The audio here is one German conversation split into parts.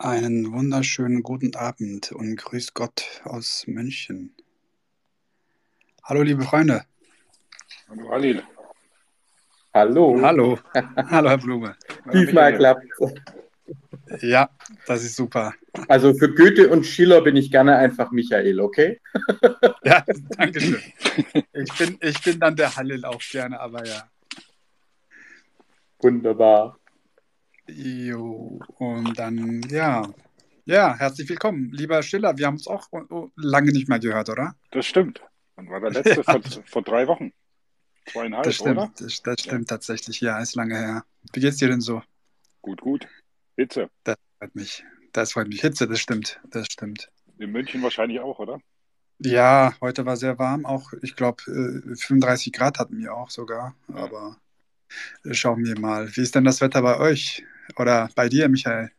Einen wunderschönen guten Abend und grüß Gott aus München. Hallo, liebe Freunde. Hallo, Halil. Hallo. Hallo. Hallo, Herr Blume. Diesmal klappt Ja, das ist super. Also für Goethe und Schiller bin ich gerne einfach Michael, okay? Ja, danke schön. Ich bin, ich bin dann der Halil auch gerne, aber ja. Wunderbar. Jo, und dann, ja. Ja, herzlich willkommen, lieber Schiller. Wir haben uns auch lange nicht mehr gehört, oder? Das stimmt. Wann war der letzte? Vor, vor drei Wochen. Zweieinhalb, Das stimmt, oder? das, das stimmt tatsächlich. Ja, ist lange her. Wie geht's dir denn so? Gut, gut. Hitze. Das freut mich. Das freut mich. Hitze, das stimmt. Das stimmt. In München wahrscheinlich auch, oder? Ja, heute war sehr warm. Auch, ich glaube, 35 Grad hatten wir auch sogar. Aber äh, schauen wir mal. Wie ist denn das Wetter bei euch? Oder bei dir, Michael?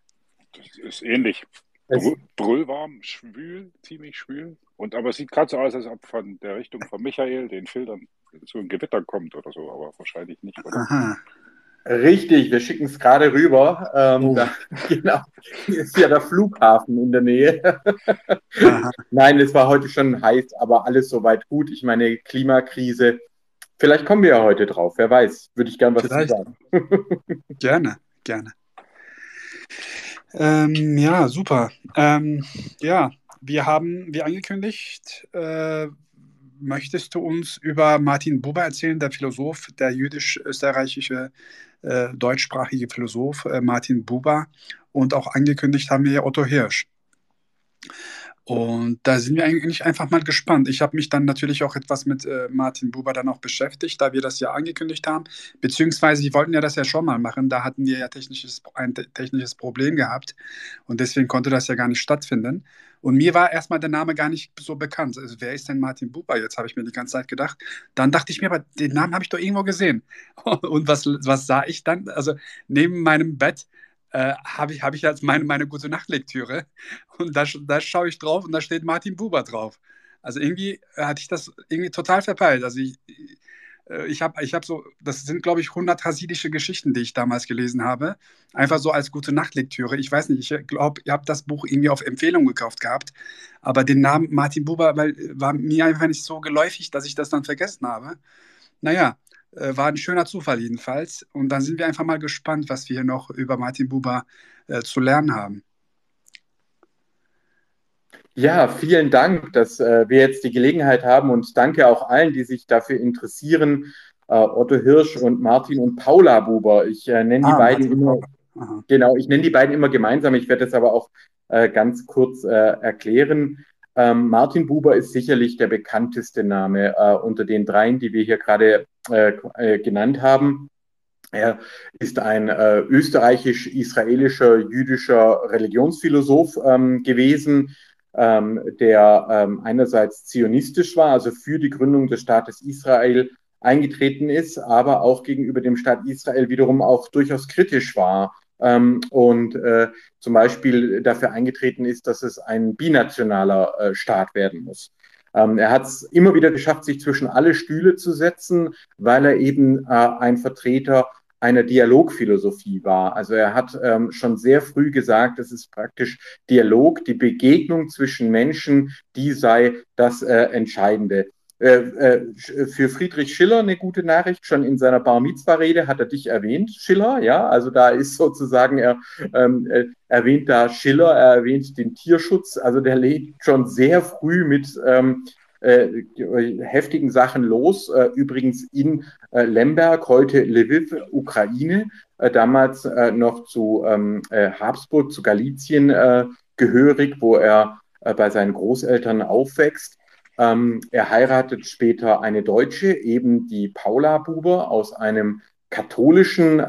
Das ist ähnlich. Brü- Brüllwarm, schwül, ziemlich schwül. Und aber es sieht gerade so aus, als ob von der Richtung von Michael, den Filtern, so ein Gewitter kommt oder so, aber wahrscheinlich nicht, oder? Aha. Richtig, wir schicken es gerade rüber. Ähm, Oh. da, genau, hier ist ja der Flughafen in der Nähe. Nein, es war heute schon heiß, aber alles soweit gut. Ich meine, Klimakrise. Vielleicht kommen wir ja heute drauf, wer weiß. Würde ich gern was zu sagen. Gerne, gerne. Ähm, ja, super. Ähm, ja, wir haben, wie angekündigt, äh, möchtest du uns über Martin Buber erzählen, der Philosoph, der jüdisch-österreichische, äh, deutschsprachige Philosoph äh, Martin Buber. Und auch angekündigt haben wir Otto Hirsch. Und da sind wir eigentlich einfach mal gespannt. Ich habe mich dann natürlich auch etwas mit äh, Martin Buber dann auch beschäftigt, da wir das ja angekündigt haben. Beziehungsweise, wir wollten ja das ja schon mal machen. Da hatten wir ja technisches, ein te- technisches Problem gehabt. Und deswegen konnte das ja gar nicht stattfinden. Und mir war erstmal der Name gar nicht so bekannt. Also, wer ist denn Martin Buber jetzt, habe ich mir die ganze Zeit gedacht. Dann dachte ich mir, aber den Namen habe ich doch irgendwo gesehen. Und was, was sah ich dann? Also, neben meinem Bett äh, habe ich, hab ich jetzt meine, meine gute Nachtlektüre. Und da, da schaue ich drauf und da steht Martin Buber drauf. Also irgendwie hatte ich das irgendwie total verpeilt. Also ich, äh, ich habe ich hab so, das sind glaube ich 100 hasidische Geschichten, die ich damals gelesen habe. Einfach so als gute Nachtlektüre. Ich weiß nicht, ich glaube, ihr habt das Buch irgendwie auf Empfehlung gekauft gehabt. Aber den Namen Martin Buber weil, war mir einfach nicht so geläufig, dass ich das dann vergessen habe. Naja, war ein schöner Zufall jedenfalls. Und dann sind wir einfach mal gespannt, was wir hier noch über Martin Buber äh, zu lernen haben. Ja, vielen Dank, dass äh, wir jetzt die Gelegenheit haben und danke auch allen, die sich dafür interessieren. Äh, Otto Hirsch und Martin und Paula Buber. Ich äh, nenne die Ah, beiden Martin immer, genau, ich nenne die beiden immer gemeinsam. Ich werde das aber auch äh, ganz kurz äh, erklären. Ähm, Martin Buber ist sicherlich der bekannteste Name äh, unter den dreien, die wir hier gerade äh, äh, genannt haben. Er ist ein äh, österreichisch-israelischer jüdischer Religionsphilosoph ähm, gewesen, ähm, der ähm, einerseits zionistisch war, also für die Gründung des Staates Israel eingetreten ist, aber auch gegenüber dem Staat Israel wiederum auch durchaus kritisch war ähm, und äh, zum Beispiel dafür eingetreten ist, dass es ein binationaler äh, Staat werden muss. Ähm, er hat es immer wieder geschafft, sich zwischen alle Stühle zu setzen, weil er eben äh, ein Vertreter einer Dialogphilosophie war. Also er hat ähm, schon sehr früh gesagt, es ist praktisch Dialog, die Begegnung zwischen Menschen, die sei das äh, Entscheidende. Äh, äh, für Friedrich Schiller eine gute Nachricht. Schon in seiner Bar Mitzvah-Rede hat er dich erwähnt, Schiller. Ja, also da ist sozusagen er ähm, äh, erwähnt da Schiller, er erwähnt den Tierschutz. Also der legt schon sehr früh mit ähm, äh, heftigen Sachen los. Äh, übrigens in äh, Lemberg, heute Lviv, Ukraine, äh, damals äh, noch zu ähm, äh, Habsburg, zu Galizien äh, gehörig, wo er äh, bei seinen Großeltern aufwächst. Ähm, er heiratet später eine Deutsche, eben die Paula Buber aus einem katholischen äh,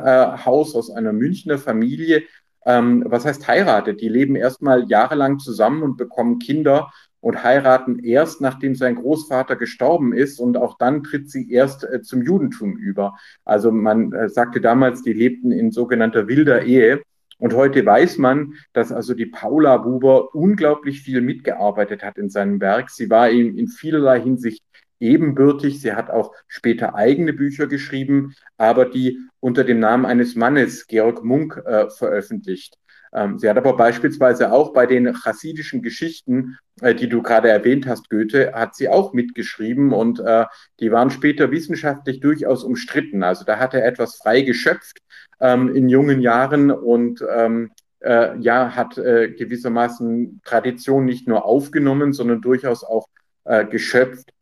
Haus, aus einer Münchner Familie. Ähm, was heißt heiratet? Die leben erstmal jahrelang zusammen und bekommen Kinder und heiraten erst, nachdem sein Großvater gestorben ist und auch dann tritt sie erst äh, zum Judentum über. Also man äh, sagte damals, die lebten in sogenannter wilder Ehe. Und heute weiß man, dass also die Paula Buber unglaublich viel mitgearbeitet hat in seinem Werk. Sie war ihm in vielerlei Hinsicht ebenbürtig. Sie hat auch später eigene Bücher geschrieben, aber die unter dem Namen eines Mannes, Georg Munk, äh, veröffentlicht. Ähm, sie hat aber beispielsweise auch bei den chassidischen Geschichten, äh, die du gerade erwähnt hast, Goethe, hat sie auch mitgeschrieben und äh, die waren später wissenschaftlich durchaus umstritten. Also da hat er etwas frei geschöpft ähm, in jungen Jahren und ähm, äh, ja, hat äh, gewissermaßen Tradition nicht nur aufgenommen, sondern durchaus auch äh, geschöpft.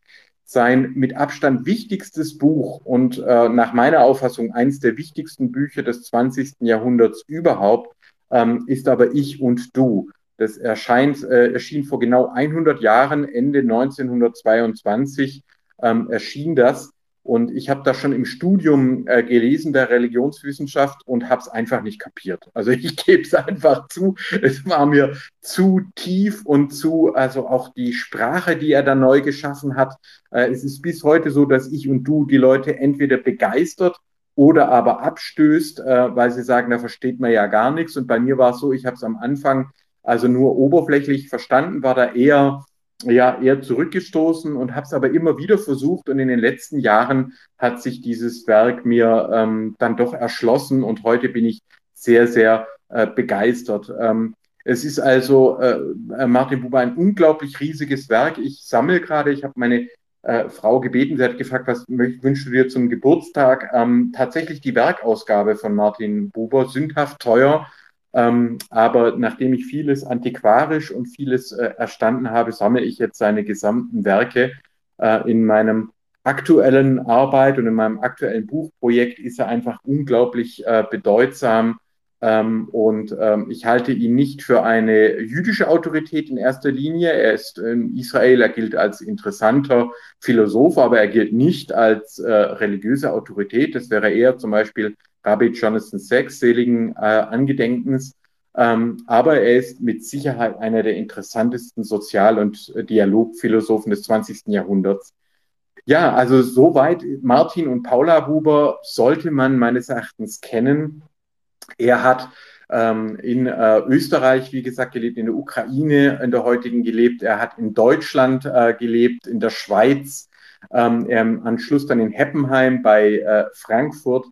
Sein mit Abstand wichtigstes Buch und äh, nach meiner Auffassung eines der wichtigsten Bücher des 20. Jahrhunderts überhaupt ähm, ist aber Ich und Du. Das erscheint, äh, erschien vor genau 100 Jahren, Ende 1922 ähm, erschien das. Und ich habe das schon im Studium äh, gelesen der Religionswissenschaft und habe es einfach nicht kapiert. Also ich gebe es einfach zu, es war mir zu tief und zu, also auch die Sprache, die er da neu geschaffen hat. Äh, es ist bis heute so, dass ich und du die Leute entweder begeistert oder aber abstößt, äh, weil sie sagen, da versteht man ja gar nichts. Und bei mir war es so, ich habe es am Anfang also nur oberflächlich verstanden, war da eher ja eher zurückgestoßen und habe es aber immer wieder versucht und in den letzten Jahren hat sich dieses Werk mir ähm, dann doch erschlossen und heute bin ich sehr, sehr äh, begeistert. Ähm, es ist also äh, Martin Buber ein unglaublich riesiges Werk. Ich sammle gerade, ich habe meine äh, Frau gebeten. Sie hat gefragt, was wünschst du dir zum Geburtstag? Ähm, tatsächlich die Werkausgabe von Martin Buber, sündhaft teuer. Ähm, aber nachdem ich vieles antiquarisch und vieles äh, erstanden habe, sammle ich jetzt seine gesamten Werke. Äh, in meinem aktuellen Arbeit und in meinem aktuellen Buchprojekt ist er einfach unglaublich äh, bedeutsam ähm, und ähm, ich halte ihn nicht für eine jüdische Autorität in erster Linie. Er ist in Israel, er gilt als interessanter Philosoph, aber er gilt nicht als äh, religiöse Autorität. Das wäre eher zum Beispiel Rabbi Jonathan Sachs, seligen äh, Angedenkens. Ähm, aber er ist mit Sicherheit einer der interessantesten Sozial- und Dialogphilosophen des 20. Jahrhunderts. Ja, also soweit Martin und Paula Huber sollte man meines Erachtens kennen. Er hat ähm, in äh, Österreich, wie gesagt, gelebt, in der Ukraine, in der heutigen gelebt. Er hat in Deutschland äh, gelebt, in der Schweiz, ähm, am Anschluss dann in Heppenheim bei äh, Frankfurt.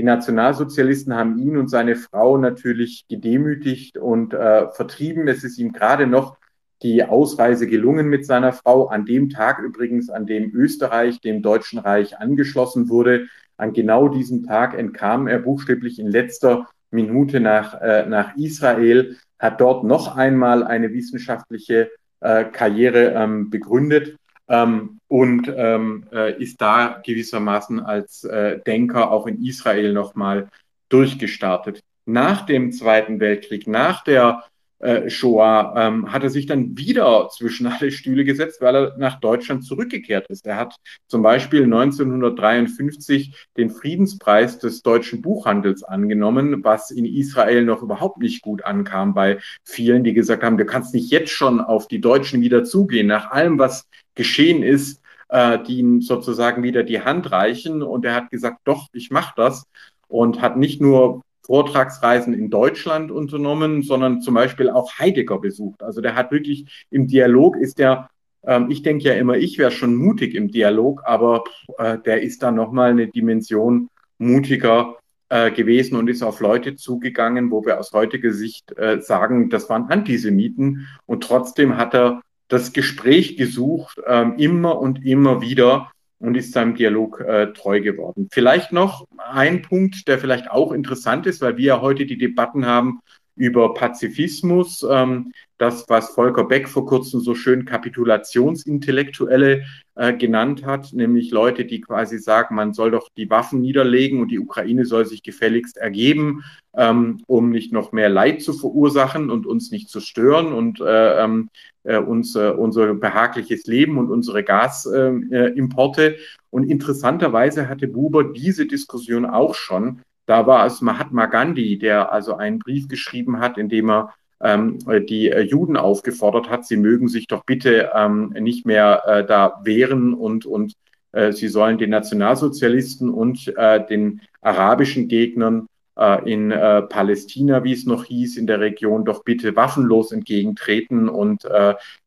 Die Nationalsozialisten haben ihn und seine Frau natürlich gedemütigt und äh, vertrieben. Es ist ihm gerade noch die Ausreise gelungen mit seiner Frau. An dem Tag übrigens, an dem Österreich dem Deutschen Reich angeschlossen wurde, an genau diesem Tag entkam er buchstäblich in letzter Minute nach, äh, nach Israel, hat dort noch einmal eine wissenschaftliche äh, Karriere ähm, begründet ähm, und ähm, äh, ist da gewissermaßen als äh, Denker auch in Israel nochmal durchgestartet. Nach dem Zweiten Weltkrieg, nach der äh, Shoah, ähm, hat er sich dann wieder zwischen alle Stühle gesetzt, weil er nach Deutschland zurückgekehrt ist. Er hat zum Beispiel 1953 den Friedenspreis des deutschen Buchhandels angenommen, was in Israel noch überhaupt nicht gut ankam bei vielen, die gesagt haben, du kannst nicht jetzt schon auf die Deutschen wieder zugehen, nach allem, was geschehen ist, äh, die ihm sozusagen wieder die Hand reichen. Und er hat gesagt, doch, ich mache das und hat nicht nur Vortragsreisen in Deutschland unternommen, sondern zum Beispiel auch Heidegger besucht. Also der hat wirklich im Dialog ist der, ähm, ich denke ja immer, ich wäre schon mutig im Dialog, aber äh, der ist da nochmal eine Dimension mutiger äh, gewesen und ist auf Leute zugegangen, wo wir aus heutiger Sicht äh, sagen, das waren Antisemiten und trotzdem hat er das Gespräch gesucht, ähm, immer und immer wieder und ist seinem Dialog äh, treu geworden. Vielleicht noch ein Punkt, der vielleicht auch interessant ist, weil wir ja heute die Debatten haben über Pazifismus, ähm, das, was Volker Beck vor kurzem so schön Kapitulationsintellektuelle äh, genannt hat, nämlich Leute, die quasi sagen, man soll doch die Waffen niederlegen und die Ukraine soll sich gefälligst ergeben, ähm, um nicht noch mehr Leid zu verursachen und uns nicht zu stören und äh, ähm, äh, äh, unser behagliches Leben und unsere Gasimporte. Und interessanterweise hatte Buber diese Diskussion auch schon da war es Mahatma Gandhi, der also einen Brief geschrieben hat, in dem er ähm, die äh, Juden aufgefordert hat, sie mögen sich doch bitte ähm, nicht mehr äh, da wehren und, und äh, sie sollen den Nationalsozialisten und äh, den arabischen Gegnern äh, in äh, Palästina, wie es noch hieß, in der Region doch bitte waffenlos entgegentreten und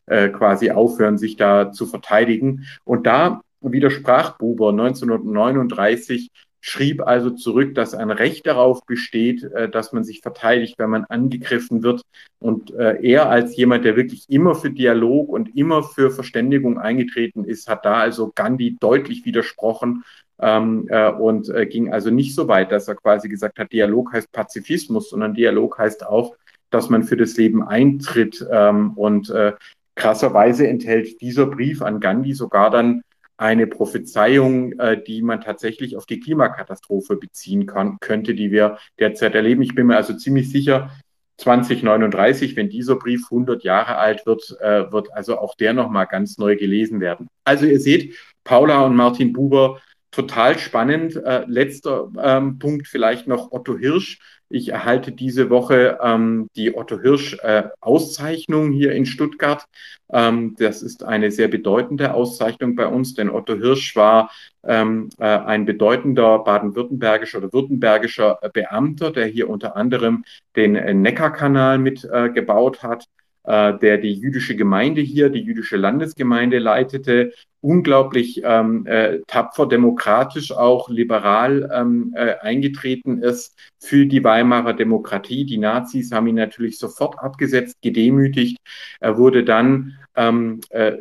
quasi aufhören, sich da zu verteidigen. Und da widersprach Buber 1939 schrieb also zurück, dass ein Recht darauf besteht, äh, dass man sich verteidigt, wenn man angegriffen wird. Und äh, er als jemand, der wirklich immer für Dialog und immer für Verständigung eingetreten ist, hat da also Gandhi deutlich widersprochen ähm, äh, und ging also nicht so weit, dass er quasi gesagt hat, Dialog heißt Pazifismus, sondern Dialog heißt auch, dass man für das Leben eintritt. Ähm, und krasserweise enthält dieser Brief an Gandhi sogar dann eine Prophezeiung, äh, die man tatsächlich auf die Klimakatastrophe beziehen kann, könnte, die wir derzeit erleben. Ich bin mir also ziemlich sicher, 2039, wenn dieser Brief 100 Jahre alt wird, äh, wird also auch der nochmal ganz neu gelesen werden. Also ihr seht, Paula und Martin Buber, total spannend. Äh, letzter ähm, Punkt vielleicht noch Otto Hirsch. Ich erhalte diese Woche ähm, die Otto Hirsch äh, Auszeichnung hier in Stuttgart. Ähm, das ist eine sehr bedeutende Auszeichnung bei uns, denn Otto Hirsch war ähm, äh, ein bedeutender baden-württembergischer oder württembergischer Beamter, der hier unter anderem den äh, Neckarkanal mitgebaut äh, hat äh, der die jüdische Gemeinde hier, die jüdische Landesgemeinde leitete, unglaublich ähm, äh, tapfer, demokratisch, auch liberal ähm, äh, eingetreten ist für die Weimarer Demokratie. Die Nazis haben ihn natürlich sofort abgesetzt, gedemütigt. Er wurde dann, ähm, äh,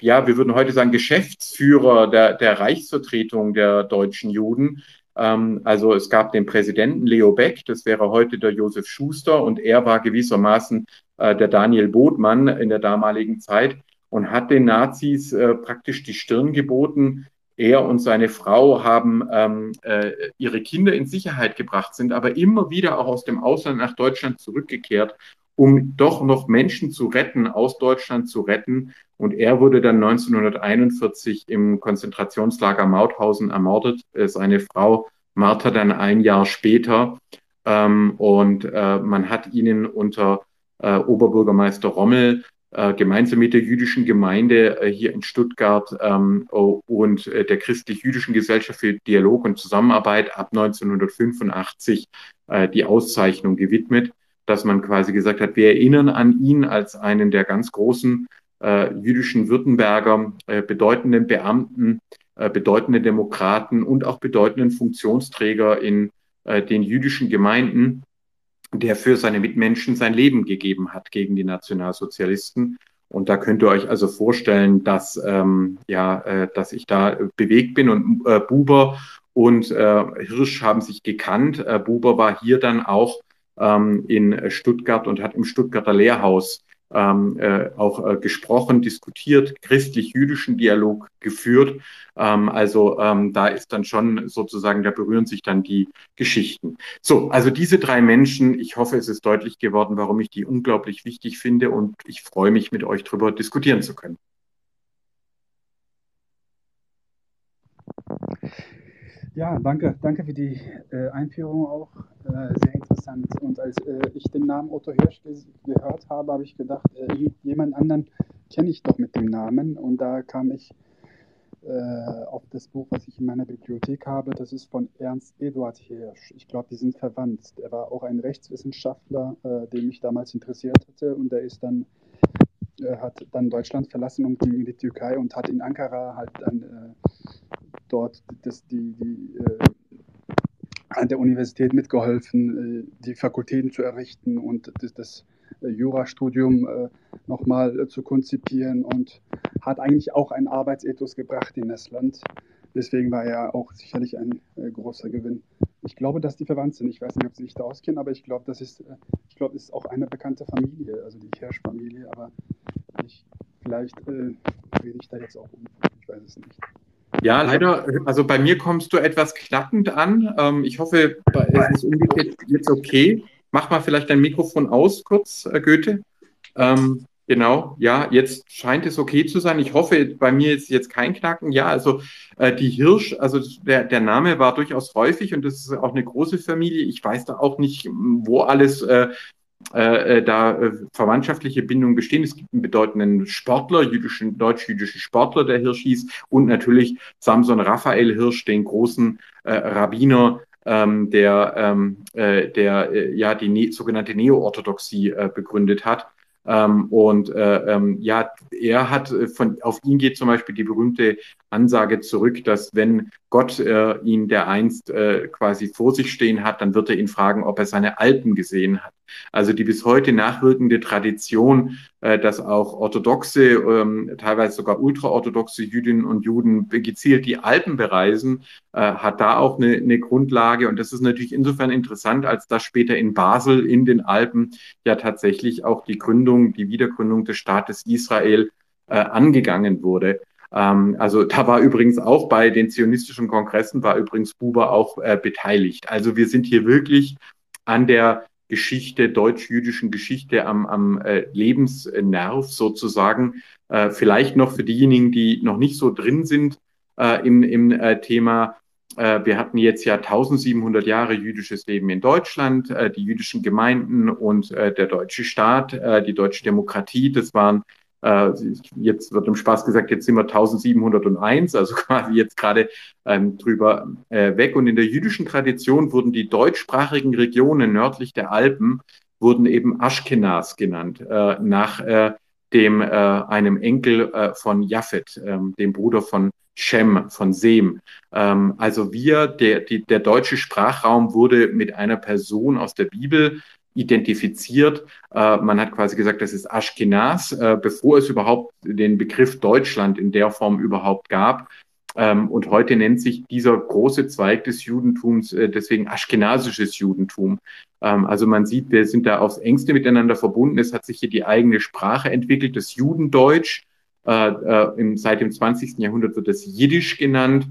ja, wir würden heute sagen, Geschäftsführer der, der Reichsvertretung der deutschen Juden. Ähm, also es gab den Präsidenten Leo Beck, das wäre heute der Josef Schuster, und er war gewissermaßen äh, der Daniel Bodmann in der damaligen Zeit und hat den Nazis äh, praktisch die Stirn geboten. Er und seine Frau haben ähm, äh, ihre Kinder in Sicherheit gebracht, sind aber immer wieder auch aus dem Ausland nach Deutschland zurückgekehrt, um doch noch Menschen zu retten, aus Deutschland zu retten. Und er wurde dann 1941 im Konzentrationslager Mauthausen ermordet, äh, seine Frau Martha dann ein Jahr später. Ähm, und äh, man hat ihnen unter äh, Oberbürgermeister Rommel gemeinsam mit der jüdischen Gemeinde hier in Stuttgart ähm, und äh, der christlich-jüdischen Gesellschaft für Dialog und Zusammenarbeit ab 1985 äh, die Auszeichnung gewidmet, dass man quasi gesagt hat, wir erinnern an ihn als einen der ganz großen äh, jüdischen Württemberger, äh, bedeutenden Beamten, bedeutenden Demokraten und auch bedeutenden Funktionsträger in den jüdischen Gemeinden der für seine Mitmenschen sein Leben gegeben hat gegen die Nationalsozialisten. Und da könnt ihr euch also vorstellen, dass, ähm, ja, äh, dass ich da bewegt bin. Und äh, Buber und äh, Hirsch haben sich gekannt. Äh, Buber war hier dann auch ähm, in Stuttgart und hat im Stuttgarter Lehrhaus ähm, äh, auch äh, gesprochen, diskutiert, christlich-jüdischen Dialog geführt. Ähm, also ähm, da ist dann schon sozusagen, da berühren sich dann die Geschichten. So, also diese drei Menschen, ich hoffe, es ist deutlich geworden, warum ich die unglaublich wichtig finde und ich freue mich, mit euch darüber diskutieren zu können. Ja, danke, danke für die äh, Einführung auch. Äh, sehr interessant. Und als äh, ich den Namen Otto Hirsch gehört habe, habe ich gedacht, äh, jemand anderen kenne ich doch mit dem Namen. Und da kam ich äh, auf das Buch, was ich in meiner Bibliothek habe. Das ist von Ernst Eduard Hirsch. Ich glaube, die sind verwandt. Er war auch ein Rechtswissenschaftler, äh, der mich damals interessiert hatte. Und der ist dann hat dann Deutschland verlassen und ging in die Türkei und hat in Ankara halt dann dort das, die, die, äh, an der Universität mitgeholfen, äh, die Fakultäten zu errichten und das, das äh, Jurastudium äh, nochmal äh, zu konzipieren und hat eigentlich auch einen Arbeitsethos gebracht in das Land. Deswegen war er auch sicherlich ein äh, großer Gewinn. Ich glaube, dass die verwandt sind. Ich weiß nicht, ob Sie sich da auskennen, aber ich glaube, das ist, äh, ich glaube, ist auch eine bekannte Familie, also die Hirsch-Familie. Aber ich, vielleicht äh, rede ich da jetzt auch um. Ich weiß es nicht. Ja, leider, also bei mir kommst du etwas knackend an. Ähm, ich hoffe, es ist umgekehrt jetzt okay. Mach mal vielleicht dein Mikrofon aus, kurz, äh, Goethe. Ähm, genau, ja, jetzt scheint es okay zu sein. Ich hoffe, bei mir ist jetzt kein Knacken. Ja, also äh, die Hirsch, also der, der Name war durchaus häufig und das ist auch eine große Familie. Ich weiß da auch nicht, wo alles äh, äh, äh, da äh, verwandtschaftliche Bindungen bestehen. Es gibt einen bedeutenden Sportler, jüdischen, deutsch-jüdischen Sportler, der Hirsch hieß, und natürlich Samson Raphael Hirsch, den großen äh, Rabbiner, ähm, der, ähm, äh, der äh, ja die ne sogenannte Neo-Orthodoxie äh, begründet hat. Ähm, und äh, ähm, ja, er hat von auf ihn geht zum Beispiel die berühmte Ansage zurück, dass wenn Gott äh, ihn der einst äh, quasi vor sich stehen hat, dann wird er ihn fragen, ob er seine Alpen gesehen hat. Also die bis heute nachwirkende Tradition, äh, dass auch orthodoxe, ähm, teilweise sogar ultraorthodoxe Jüdinnen und Juden gezielt die Alpen bereisen, äh, hat da auch eine, eine Grundlage. Und das ist natürlich insofern interessant, als dass später in Basel in den Alpen ja tatsächlich auch die Gründung, die Wiedergründung des Staates Israel äh, angegangen wurde. Ähm, also da war übrigens auch bei den zionistischen Kongressen, war übrigens Buber auch äh, beteiligt. Also wir sind hier wirklich an der Geschichte, deutsch-jüdischen Geschichte am, am äh, Lebensnerv sozusagen. Äh, vielleicht noch für diejenigen, die noch nicht so drin sind äh, im, im äh, Thema. Äh, wir hatten jetzt ja 1700 Jahre jüdisches Leben in Deutschland, äh, die jüdischen Gemeinden und der deutsche Staat, die deutsche Demokratie. Das waren äh, jetzt wird im Spaß gesagt, jetzt sind wir 1701, also quasi jetzt gerade ähm, drüber äh, weg. Und in der jüdischen Tradition wurden die deutschsprachigen Regionen nördlich der Alpen wurden eben Aschkenas genannt, äh, nach äh, dem äh, einem Enkel äh, von Japhet, ähm, dem Bruder von Shem, von Sem. Ähm, also wir, der, die, der deutsche Sprachraum wurde mit einer Person aus der Bibel identifiziert. Äh, man hat quasi gesagt, das ist Ashkenaz, äh, bevor es überhaupt den Begriff Deutschland in der Form überhaupt gab. Ähm, und heute nennt sich dieser große Zweig des Judentums äh, deswegen aschkenasisches Judentum. Ähm, also man sieht, wir sind da aufs engste miteinander verbunden. Es hat sich hier die eigene Sprache entwickelt, das Judendeutsch. Äh, äh, im, seit dem 20. Jahrhundert wird das Jiddisch genannt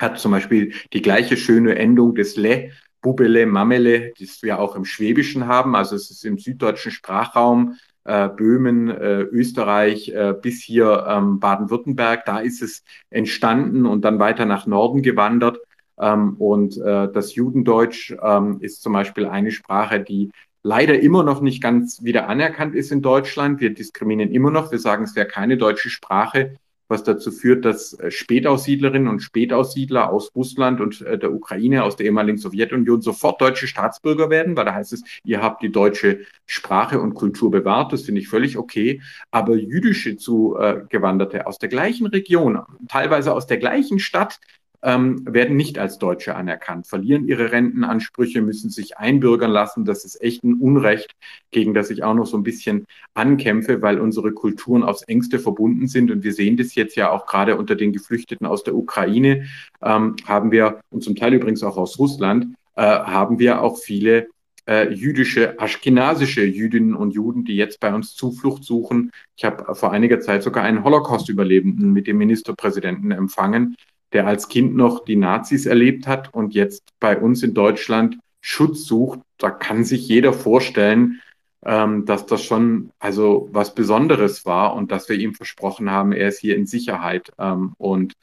hat zum Beispiel die gleiche schöne Endung des Le, Bubele, Mamele, das wir auch im Schwäbischen haben. Also es ist im süddeutschen Sprachraum, äh, Böhmen, äh, Österreich äh, bis hier ähm, Baden-Württemberg. Da ist es entstanden und dann weiter nach Norden gewandert. Ähm, und äh, das Judendeutsch ähm, ist zum Beispiel eine Sprache, die leider immer noch nicht ganz wieder anerkannt ist in Deutschland. Wir diskriminieren immer noch. Wir sagen, es wäre keine deutsche Sprache was dazu führt, dass äh, Spätaussiedlerinnen und Spätaussiedler aus Russland und äh, der Ukraine, aus der ehemaligen Sowjetunion sofort deutsche Staatsbürger werden, weil da heißt es, ihr habt die deutsche Sprache und Kultur bewahrt, das finde ich völlig okay. Aber jüdische Zugewanderte aus der gleichen Region, teilweise aus der gleichen Stadt, ähm, werden nicht als Deutsche anerkannt, verlieren ihre Rentenansprüche, müssen sich einbürgern lassen. Das ist echt ein Unrecht, gegen das ich auch noch so ein bisschen ankämpfe, weil unsere Kulturen aufs engste verbunden sind. Und wir sehen das jetzt ja auch gerade unter den Geflüchteten aus der Ukraine, ähm, haben wir, und zum Teil übrigens auch aus Russland, äh, haben wir auch viele äh, jüdische, aschkenasische Jüdinnen und Juden, die jetzt bei uns Zuflucht suchen. Ich habe vor einiger Zeit sogar einen Holocaust-Überlebenden mit dem Ministerpräsidenten empfangen, der als Kind noch die Nazis erlebt hat und jetzt bei uns in Deutschland Schutz sucht, da kann sich jeder vorstellen, ähm, dass das schon also was Besonderes war und dass wir ihm versprochen haben, er ist hier in Sicherheit. Ähm, und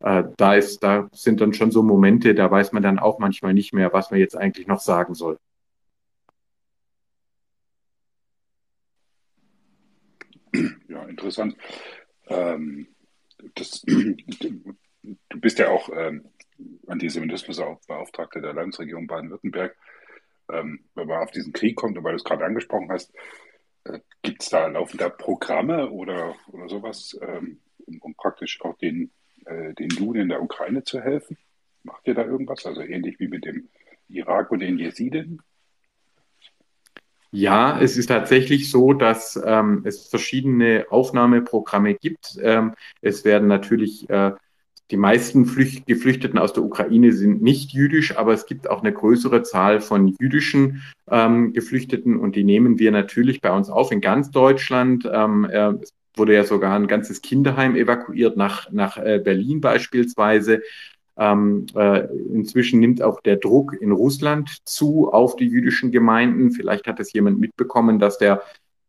äh, da ist, da sind dann schon so Momente, da weiß man dann auch manchmal nicht mehr, was man jetzt eigentlich noch sagen soll. Ja, interessant. Ähm, das, du bist ja auch ähm, Antisemitismusbeauftragter der Landesregierung Baden-Württemberg. Ähm, wenn man auf diesen Krieg kommt und weil du es gerade angesprochen hast, äh, gibt es da laufende Programme oder, oder sowas, ähm, um, um, praktisch auch den, äh, den Juden in der Ukraine zu helfen? Macht ihr da irgendwas? Also ähnlich wie mit dem Irak und den Jesiden? Ja, es ist tatsächlich so, dass ähm, es verschiedene Aufnahmeprogramme gibt. Ähm, es werden natürlich äh, die meisten Flücht Geflüchteten aus der Ukraine sind nicht jüdisch, aber es gibt auch eine größere Zahl von jüdischen ähm, Geflüchteten und die nehmen wir natürlich bei uns auf in ganz Deutschland. Ähm, äh, es wurde ja sogar ein ganzes Kinderheim evakuiert nach, nach äh, Berlin beispielsweise. Ähm, äh, inzwischen nimmt auch der Druck in Russland zu auf die jüdischen Gemeinden. Vielleicht hat es jemand mitbekommen, dass der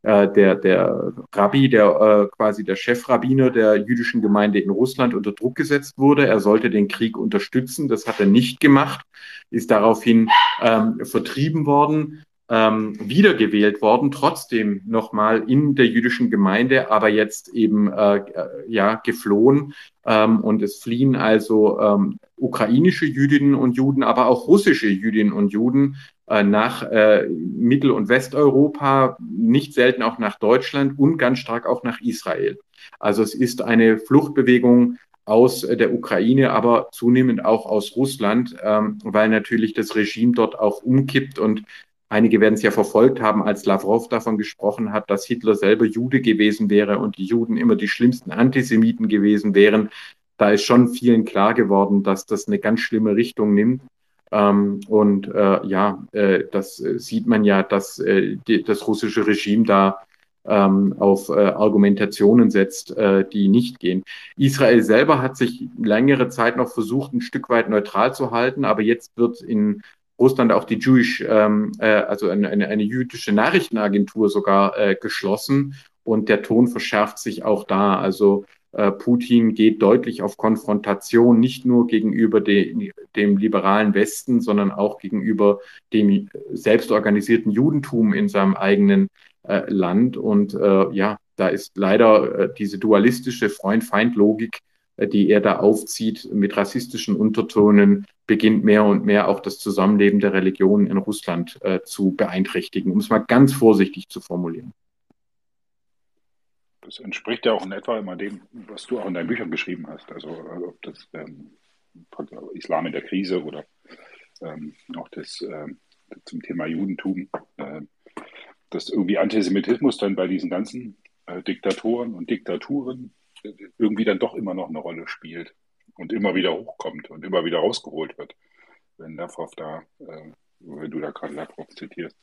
äh, der, der Rabbi, der äh, quasi der Chefrabbiner der jüdischen Gemeinde in Russland unter Druck gesetzt wurde. Er sollte den Krieg unterstützen. Das hat er nicht gemacht, ist daraufhin ähm, vertrieben worden, ähm, wiedergewählt worden, trotzdem nochmal in der jüdischen Gemeinde, aber jetzt eben äh, äh, ja geflohen. Ähm, und es fliehen also ähm, ukrainische Jüdinnen und Juden, aber auch russische Jüdinnen und Juden äh, nach äh, Mittel- und Westeuropa, nicht selten auch nach Deutschland und ganz stark auch nach Israel. Also es ist eine Fluchtbewegung aus der Ukraine, aber zunehmend auch aus Russland, ähm, weil natürlich das Regime dort auch umkippt und einige werden es ja verfolgt haben, als Lavrov davon gesprochen hat, dass Hitler selber Jude gewesen wäre und die Juden immer die schlimmsten Antisemiten gewesen wären. Da ist schon vielen klar geworden, dass das eine ganz schlimme Richtung nimmt. Ähm, und äh, ja, äh, das sieht man ja, dass äh, die, das russische Regime da ähm, auf äh, Argumentationen setzt, äh, die nicht gehen. Israel selber hat sich längere Zeit noch versucht, ein Stück weit neutral zu halten, aber jetzt wird in Russland auch die Jewish, ähm, äh, also eine, eine, eine, jüdische Nachrichtenagentur sogar äh, geschlossen und der Ton verschärft sich auch da. Also äh, Putin geht deutlich auf Konfrontation, nicht nur gegenüber de, dem liberalen Westen, sondern auch gegenüber dem selbstorganisierten Judentum in seinem eigenen äh, Land. Und äh, ja, da ist leider äh, diese dualistische Freund-Feind-Logik, äh, die er da aufzieht, mit rassistischen Untertonen, beginnt mehr und mehr auch das Zusammenleben der Religionen in Russland äh, zu beeinträchtigen, um es mal ganz vorsichtig zu formulieren. Das entspricht ja auch in etwa immer dem, was du auch in deinen Büchern geschrieben hast. Also, also ob das ähm, Islam in der Krise oder ähm, auch das ähm, zum Thema Judentum. Äh, dass irgendwie Antisemitismus dann bei diesen ganzen äh, Diktatoren und Diktaturen irgendwie dann doch immer noch eine Rolle spielt und immer wieder hochkommt und immer wieder rausgeholt wird, wenn Lavrov da, äh, wenn du da gerade Lavrov zitierst.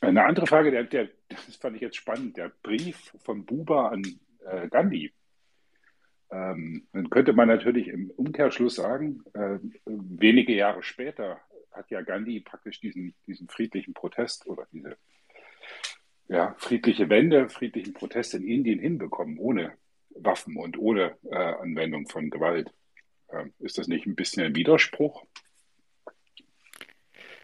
Eine andere Frage, der, der, das fand ich jetzt spannend, der Brief von Buba an äh, Gandhi. Ähm, dann könnte man natürlich im Umkehrschluss sagen, äh, wenige Jahre später hat ja Gandhi praktisch diesen, diesen friedlichen Protest oder diese ja, friedliche Wende, friedlichen Protest in Indien hinbekommen, ohne Waffen und ohne äh, Anwendung von Gewalt. Ähm, ist das nicht ein bisschen ein Widerspruch?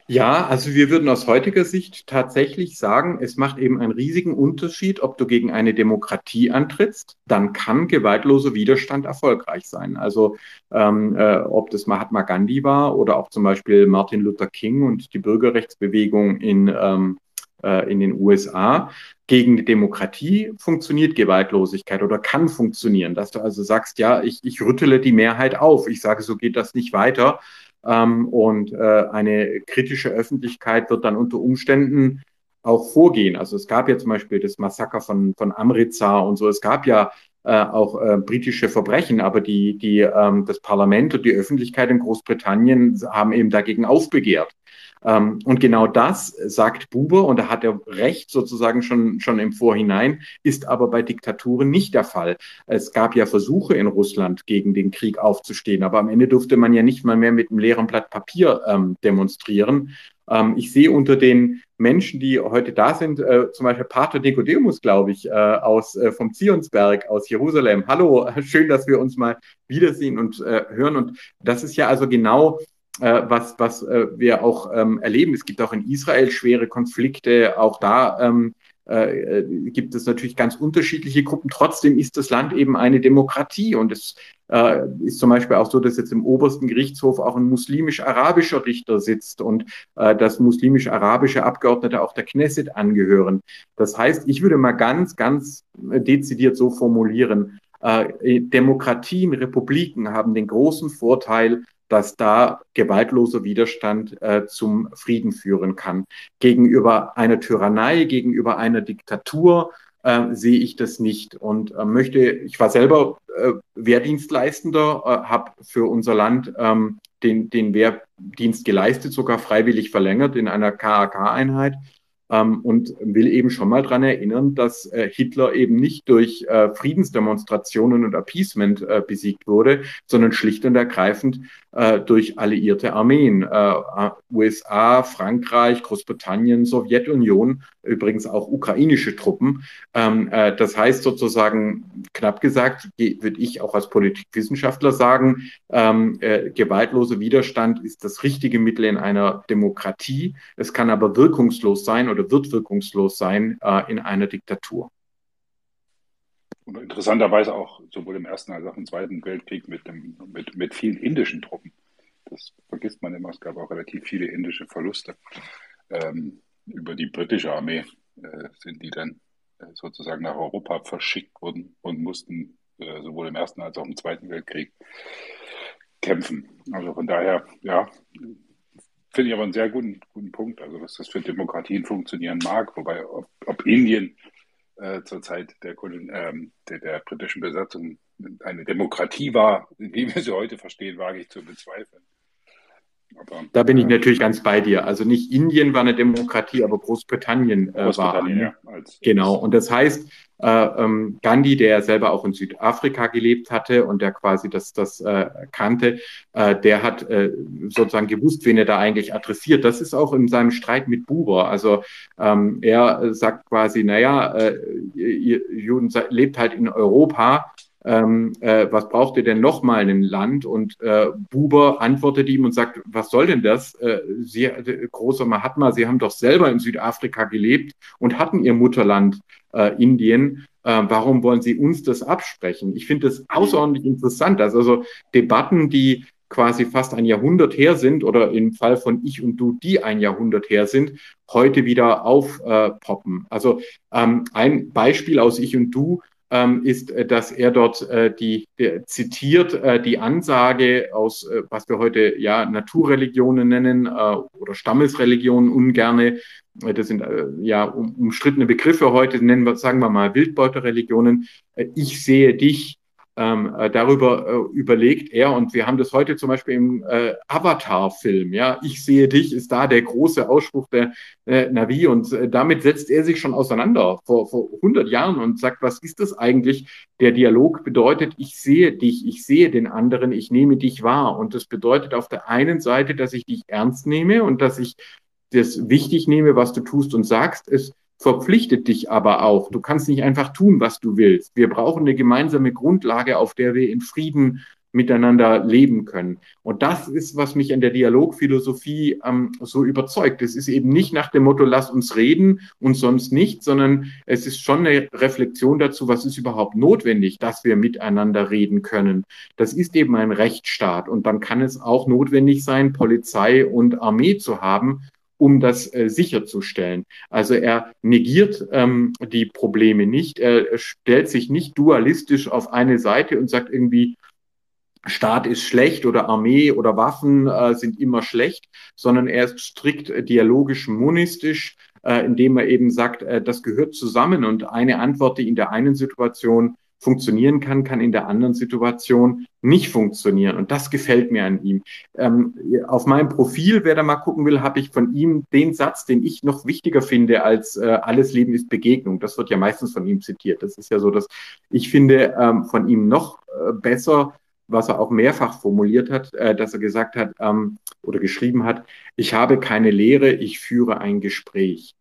Ja, also wir würden aus heutiger Sicht tatsächlich sagen, es macht eben einen riesigen Unterschied, ob du gegen eine Demokratie antrittst, dann kann gewaltloser Widerstand erfolgreich sein. Also ähm, äh, ob das Mahatma Gandhi war oder auch zum Beispiel Martin Luther King und die Bürgerrechtsbewegung in ähm, äh, in den USA. Gegen die Demokratie funktioniert Gewaltlosigkeit oder kann funktionieren, dass du also sagst, ja, ich, ich rüttele die Mehrheit auf. Ich sage, so geht das nicht weiter. Ähm, und äh, eine kritische Öffentlichkeit wird dann unter Umständen auch vorgehen. Also es gab ja zum Beispiel das Massaker von, von Amritsar und so. Es gab ja äh, auch äh, britische Verbrechen, aber die, die, ähm, das Parlament und die Öffentlichkeit in Großbritannien haben eben dagegen aufbegehrt. Ähm, und genau das sagt Buber, und da hat er recht sozusagen schon, schon im Vorhinein, ist aber bei Diktaturen nicht der Fall. Es gab ja Versuche in Russland gegen den Krieg aufzustehen, aber am Ende durfte man ja nicht mal mehr mit einem leeren Blatt Papier ähm, demonstrieren. Ähm, ich sehe unter den Menschen, die heute da sind, äh, zum Beispiel Pater Nicodemus, glaube ich, äh, aus, äh, vom Zionsberg aus Jerusalem. Hallo, schön, dass wir uns mal wiedersehen und äh, hören. Und das ist ja also genau was, was äh, wir auch ähm, erleben. Es gibt auch in Israel schwere Konflikte, auch da ähm, äh, gibt es natürlich ganz unterschiedliche Gruppen. Trotzdem ist das Land eben eine Demokratie und es äh, ist zum Beispiel auch so, dass jetzt im obersten Gerichtshof auch ein muslimisch-arabischer Richter sitzt und äh, dass muslimisch-arabische Abgeordnete auch der Knesset angehören. Das heißt, ich würde mal ganz, ganz dezidiert so formulieren, äh, Demokratien, Republiken haben den großen Vorteil, dass da gewaltloser Widerstand äh, zum Frieden führen kann. Gegenüber einer Tyrannei, gegenüber einer Diktatur äh, sehe ich das nicht und äh, möchte, ich war selber äh, Wehrdienstleistender, äh, habe für unser Land ähm, den, den Wehrdienst geleistet, sogar freiwillig verlängert in einer KAK-Einheit ähm, und will eben schon mal dran erinnern, dass äh, Hitler eben nicht durch äh, Friedensdemonstrationen und Appeasement äh, besiegt wurde, sondern schlicht und ergreifend äh, durch alliierte Armeen. Äh, USA, Frankreich, Großbritannien, Sowjetunion, übrigens auch ukrainische Truppen. Ähm, äh, das heißt sozusagen, knapp gesagt, würde ich auch als Politikwissenschaftler sagen, ähm, gewaltloser Widerstand ist das richtige Mittel in einer Demokratie. Es kann aber wirkungslos sein oder wird wirkungslos sein äh, in einer Diktatur. Und interessanterweise auch sowohl im Ersten als auch im Zweiten Weltkrieg mit, dem, mit, mit vielen indischen Truppen. Das vergisst man immer. Es gab auch relativ viele indische Verluste. Ähm, über die britische Armee äh, sind die dann äh, sozusagen nach Europa verschickt worden und mussten äh, sowohl im Ersten als auch im Zweiten Weltkrieg kämpfen. Also von daher, ja, finde ich aber einen sehr guten, guten Punkt, also dass das für Demokratien funktionieren mag, wobei ob, ob Indien äh, zur Zeit der, ähm, der, der, britischen Besatzung eine Demokratie war, wie wir sie heute verstehen, wage ich zu bezweifeln. Aber, da bin ich natürlich ganz bei dir. Also nicht Indien war eine Demokratie, aber Großbritannien, äh, Großbritannien war. Ja, als, genau. Und das heißt, äh, ähm, Gandhi, der selber auch in Südafrika gelebt hatte und der quasi das, das äh, kannte, äh, der hat äh, sozusagen gewusst, wen er da eigentlich adressiert. Das ist auch in seinem Streit mit Buber. Also ähm, er sagt quasi, naja, äh, Juden lebt halt in Europa ähm, äh, was braucht ihr denn nochmal in einem Land? Und äh, Buber antwortet ihm und sagt, was soll denn das? Äh, Sie, äh, großer Mahatma, Sie haben doch selber in Südafrika gelebt und hatten Ihr Mutterland äh, Indien. Äh, warum wollen Sie uns das absprechen? Ich finde das außerordentlich interessant. Also, also Debatten, die quasi fast ein Jahrhundert her sind oder im Fall von Ich und Du, die ein Jahrhundert her sind, heute wieder aufpoppen. also ähm, ein Beispiel aus Ich und Du ist, äh, dass er dort äh, die, die zitiert äh, die Ansage aus, äh, was wir heute ja Naturreligionen nennen äh, oder Stammesreligionen ungerne. Äh, das sind ja um, umstrittene Begriffe heute, nennen wir, sagen wir mal Wildbeuterreligionen. ich sehe dich ähm, äh, darüber äh, überlegt er, und wir haben das heute zum Beispiel im äh, Avatar-Film, ja, ich sehe dich, ist da der große Ausspruch der äh, Navi. Und äh, damit setzt er sich schon auseinander vor, vor 100 Jahren und sagt, was ist das eigentlich? Der Dialog bedeutet, ich sehe dich, ich sehe den anderen, ich nehme dich wahr. Und das bedeutet auf der einen Seite, dass ich dich ernst nehme und dass ich das wichtig nehme, was du tust und sagst, es verpflichtet dich aber auch. Du kannst nicht einfach tun, was du willst. Wir brauchen eine gemeinsame Grundlage, auf der wir in Frieden miteinander leben können. Und das ist, was mich an der Dialogphilosophie ähm, so überzeugt. Es ist eben nicht nach dem Motto, lass uns reden und sonst nicht, sondern es ist schon eine Reflexion dazu, was ist überhaupt notwendig, dass wir miteinander reden können. Das ist eben ein Rechtsstaat. Und dann kann es auch notwendig sein, Polizei und Armee zu haben, um das äh, sicherzustellen. Also er negiert ähm, die Probleme nicht, er stellt sich nicht dualistisch auf eine Seite und sagt irgendwie, Staat ist schlecht oder Armee oder Waffen äh, sind immer schlecht, sondern er ist strikt dialogisch monistisch, äh, indem er eben sagt, äh, das gehört zusammen und eine Antwort, die in der einen Situation funktionieren kann, kann in der anderen Situation nicht funktionieren. Und das gefällt mir an ihm. Ähm, auf meinem Profil, wer da mal gucken will, habe ich von ihm den Satz, den ich noch wichtiger finde als äh, alles Leben ist Begegnung. Das wird ja meistens von ihm zitiert. Das ist ja so, dass ich finde ähm, von ihm noch äh, besser, was er auch mehrfach formuliert hat, äh, dass er gesagt hat ähm, oder geschrieben hat, ich habe keine Lehre, ich führe ein Gespräch.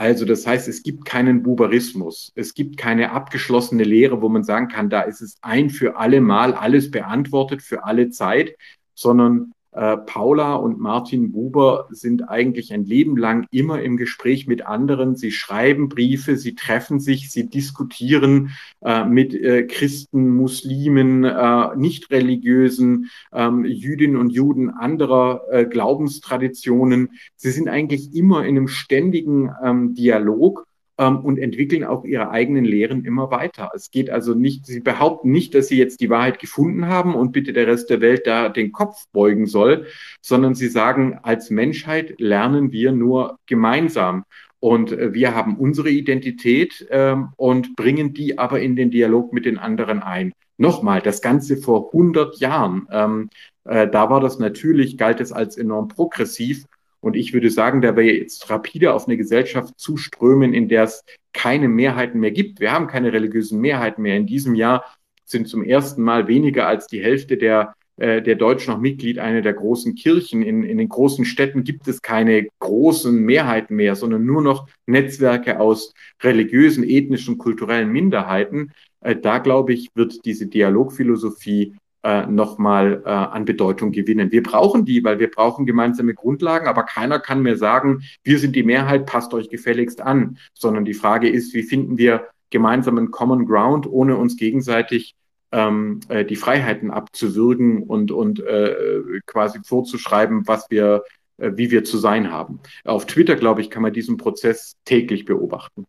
Also das heißt, es gibt keinen Buberismus. Es gibt keine abgeschlossene Lehre, wo man sagen kann, da ist es ein für alle Mal alles beantwortet für alle Zeit, sondern Paula und Martin Buber sind eigentlich ein Leben lang immer im Gespräch mit anderen. Sie schreiben Briefe, sie treffen sich, sie diskutieren äh, mit äh, Christen, Muslimen, äh, nicht-religiösen, ähm, Jüdinnen und Juden anderer äh, Glaubenstraditionen. Sie sind eigentlich immer in einem ständigen ähm, Dialog und entwickeln auch ihre eigenen Lehren immer weiter. Es geht also nicht, sie behaupten nicht, dass sie jetzt die Wahrheit gefunden haben und bitte der Rest der Welt da den Kopf beugen soll, sondern sie sagen, als Menschheit lernen wir nur gemeinsam. Und äh, wir haben unsere Identität ähm, und bringen die aber in den Dialog mit den anderen ein. Nochmal, das Ganze vor 100 Jahren. Ähm, äh, da war das natürlich, galt es als enorm progressiv. Und ich würde sagen, da wir jetzt rapide auf eine Gesellschaft zuströmen, in der es keine Mehrheiten mehr gibt. Wir haben keine religiösen Mehrheiten mehr. In diesem Jahr sind zum ersten Mal weniger als die Hälfte der, äh, der Deutschen noch Mitglied einer der großen Kirchen. In, in den großen Städten gibt es keine großen Mehrheiten mehr, sondern nur noch Netzwerke aus religiösen, ethnischen, kulturellen Minderheiten. Äh, da, glaube ich, wird diese Dialogphilosophie äh, nochmal äh, an Bedeutung gewinnen. Wir brauchen die, weil wir brauchen gemeinsame Grundlagen, aber keiner kann mir sagen, wir sind die Mehrheit, passt euch gefälligst an, sondern die Frage ist, wie finden wir gemeinsamen Common Ground, ohne uns gegenseitig ähm, äh, die Freiheiten abzuwürgen und, und äh, quasi vorzuschreiben, was wir, äh, wie wir zu sein haben. Auf Twitter, glaube ich, kann man diesen Prozess täglich beobachten.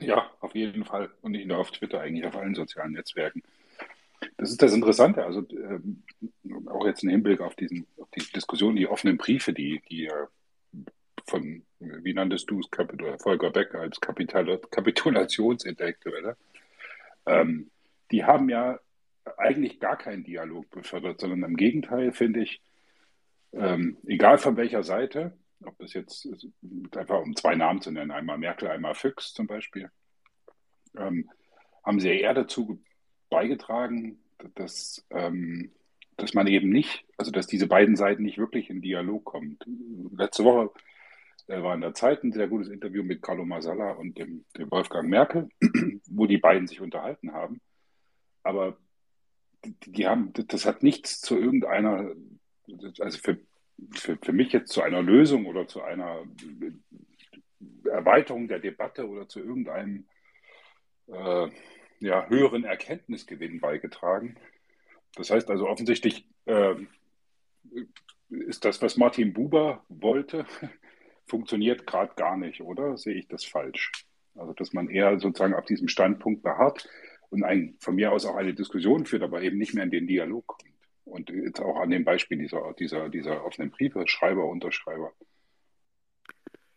Ja, auf jeden Fall. Und nicht nur auf Twitter, eigentlich auf allen sozialen Netzwerken. Das ist das Interessante. Also ähm, auch jetzt im Hinblick auf, diesen, auf die Diskussion, die offenen Briefe, die, die von, wie nanntest du es, Volker Beck als Kapital Kapitulationsintellektuelle, ähm, die haben ja eigentlich gar keinen Dialog befördert, sondern im Gegenteil finde ich, ähm, egal von welcher Seite, ob das jetzt einfach um zwei Namen zu nennen, einmal Merkel, einmal Füchs zum Beispiel, ähm, haben sie eher dazu beigetragen, dass, ähm, dass man eben nicht, also dass diese beiden Seiten nicht wirklich in Dialog kommen. Letzte Woche äh, war in der Zeit ein sehr gutes Interview mit Carlo Masala und dem, dem Wolfgang Merkel, wo die beiden sich unterhalten haben. Aber die, die haben, das hat nichts zu irgendeiner, also für, für, für mich jetzt zu einer Lösung oder zu einer Erweiterung der Debatte oder zu irgendeinem äh, ja, höheren Erkenntnisgewinn beigetragen. Das heißt also offensichtlich äh, ist das, was Martin Buber wollte, funktioniert gerade gar nicht, oder sehe ich das falsch? Also dass man eher sozusagen auf diesem Standpunkt beharrt und ein, von mir aus auch eine Diskussion führt, aber eben nicht mehr in den Dialog kommt. Und jetzt auch an dem Beispiel dieser, dieser, dieser offenen Briefe, Schreiber, Unterschreiber.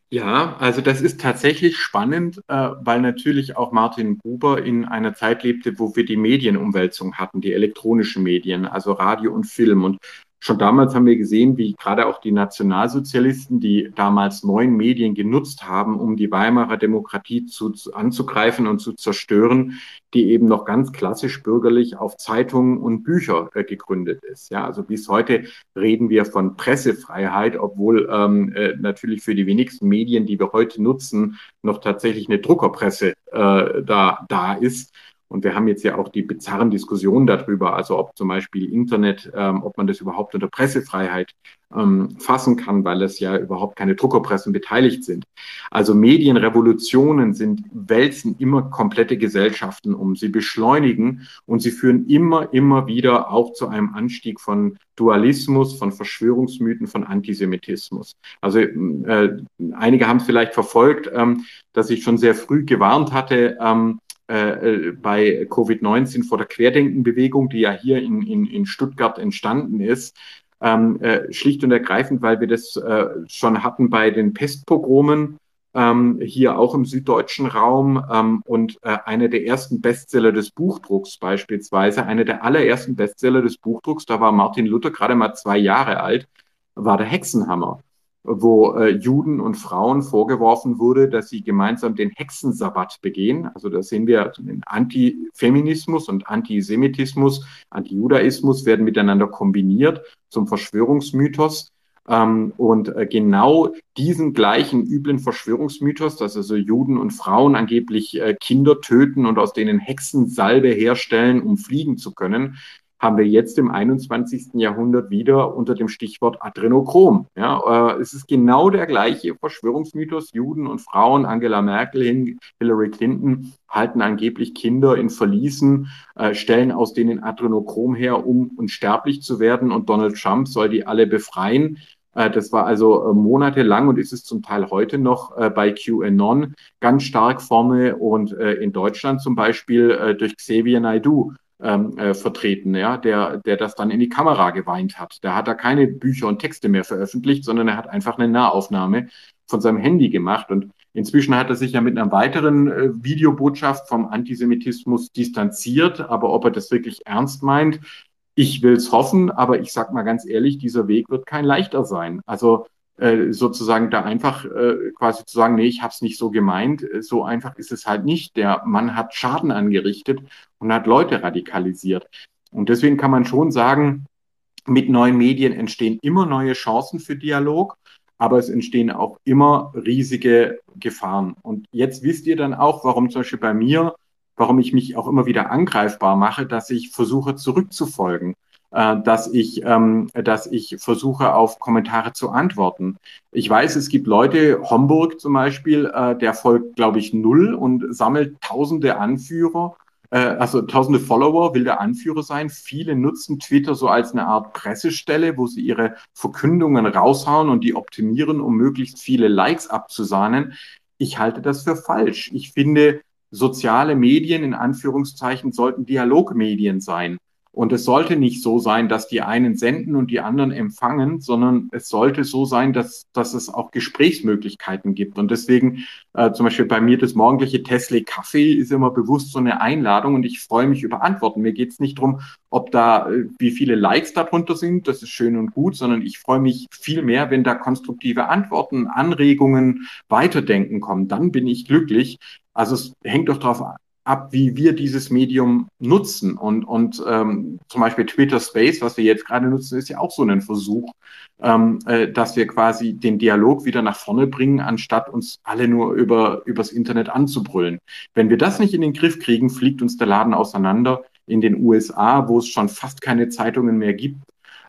Ja, also das ist tatsächlich spannend, äh, weil natürlich auch Martin Buber in einer Zeit lebte, wo wir die Medienumwälzung hatten, die elektronischen Medien, also Radio und Film. Und Schon damals haben wir gesehen, wie gerade auch die Nationalsozialisten, die damals neuen Medien genutzt haben, um die Weimarer Demokratie zu, zu, anzugreifen und zu zerstören, die eben noch ganz klassisch bürgerlich auf Zeitungen und Bücher äh, gegründet ist. Ja, also bis heute reden wir von Pressefreiheit, obwohl ähm, äh, natürlich für die wenigsten Medien, die wir heute nutzen, noch tatsächlich eine Druckerpresse äh, da, da ist. Und wir haben jetzt ja auch die bizarren Diskussionen darüber, also ob zum Beispiel Internet, ähm, ob man das überhaupt unter Pressefreiheit ähm, fassen kann, weil es ja überhaupt keine Druckerpressen beteiligt sind. Also Medienrevolutionen sind, wälzen immer komplette Gesellschaften um. Sie beschleunigen und sie führen immer, immer wieder auch zu einem Anstieg von Dualismus, von Verschwörungsmythen, von Antisemitismus. Also äh, einige haben es vielleicht verfolgt, ähm, dass ich schon sehr früh gewarnt hatte, ähm, äh, äh, bei Covid-19 vor der Querdenkenbewegung, die ja hier in, in, in Stuttgart entstanden ist, ähm, äh, schlicht und ergreifend, weil wir das äh, schon hatten bei den Pestpogromen, ähm, hier auch im süddeutschen Raum ähm, und äh, einer der ersten Bestseller des Buchdrucks beispielsweise, einer der allerersten Bestseller des Buchdrucks, da war Martin Luther gerade mal zwei Jahre alt, war der Hexenhammer wo äh, Juden und Frauen vorgeworfen wurde, dass sie gemeinsam den Hexensabbat begehen. Also da sehen wir also den Antifeminismus und Antisemitismus, Antijudaismus werden miteinander kombiniert zum Verschwörungsmythos. Ähm, und äh, genau diesen gleichen üblen Verschwörungsmythos, dass also Juden und Frauen angeblich äh, Kinder töten und aus denen Hexensalbe herstellen, um fliegen zu können, haben wir jetzt im 21. Jahrhundert wieder unter dem Stichwort Adrenochrom. Ja, äh, es ist genau der gleiche Verschwörungsmythos. Juden und Frauen, Angela Merkel, Hillary Clinton halten angeblich Kinder in Verliesen, äh, stellen aus denen Adrenochrom her, um unsterblich zu werden. Und Donald Trump soll die alle befreien. Äh, das war also äh, monatelang und ist es zum Teil heute noch äh, bei QAnon ganz stark vorne und in Deutschland zum Beispiel durch Xavier Naidu ähm, äh, vertreten, ja, der, der das dann in die Kamera geweint hat. Da hat er keine Bücher und Texte mehr veröffentlicht, sondern er hat einfach eine Nahaufnahme von seinem Handy gemacht. Und inzwischen hat er sich ja mit einer weiteren äh, Videobotschaft vom Antisemitismus distanziert. Aber ob er das wirklich ernst meint, ich will es hoffen, aber ich sage mal ganz ehrlich, dieser Weg wird kein leichter sein. Also äh, sozusagen da einfach äh, quasi zu sagen, nee, ich habe es nicht so gemeint. Äh, so einfach ist es halt nicht. Der Mann hat Schaden angerichtet und hat Leute radikalisiert. Und deswegen kann man schon sagen, mit neuen Medien entstehen immer neue Chancen für Dialog, aber es entstehen auch immer riesige Gefahren. Und jetzt wisst ihr dann auch, warum zum Beispiel bei mir, warum ich mich auch immer wieder angreifbar mache, dass ich versuche zurückzufolgen dass ich, ähm, dass ich versuche, auf Kommentare zu antworten. Ich weiß, es gibt Leute, Homburg zum Beispiel, äh, der folgt, glaube ich, null und sammelt tausende Anführer, äh, also tausende Follower, will der Anführer sein. Viele nutzen Twitter so als eine Art Pressestelle, wo sie ihre Verkündungen raushauen und die optimieren, um möglichst viele Likes abzusahnen. Ich halte das für falsch. Ich finde, soziale Medien in Anführungszeichen sollten Dialogmedien sein. Und es sollte nicht so sein, dass die einen senden und die anderen empfangen, sondern es sollte so sein, dass, dass es auch Gesprächsmöglichkeiten gibt. Und deswegen äh, zum Beispiel bei mir das morgendliche Tesla Kaffee ist immer bewusst so eine Einladung und ich freue mich über Antworten. Mir geht es nicht darum, ob da, äh, wie viele Likes darunter sind, das ist schön und gut, sondern ich freue mich viel mehr, wenn da konstruktive Antworten, Anregungen, Weiterdenken kommen. Dann bin ich glücklich. Also es hängt doch darauf ab, wie wir dieses Medium nutzen. Und, und ähm, zum Beispiel Twitter Space, was wir jetzt gerade nutzen, ist ja auch so ein Versuch, ähm, äh, dass wir quasi den Dialog wieder nach vorne bringen, anstatt uns alle nur über übers Internet anzubrüllen. Wenn wir das nicht in den Griff kriegen, fliegt uns der Laden auseinander. In den USA, wo es schon fast keine Zeitungen mehr gibt,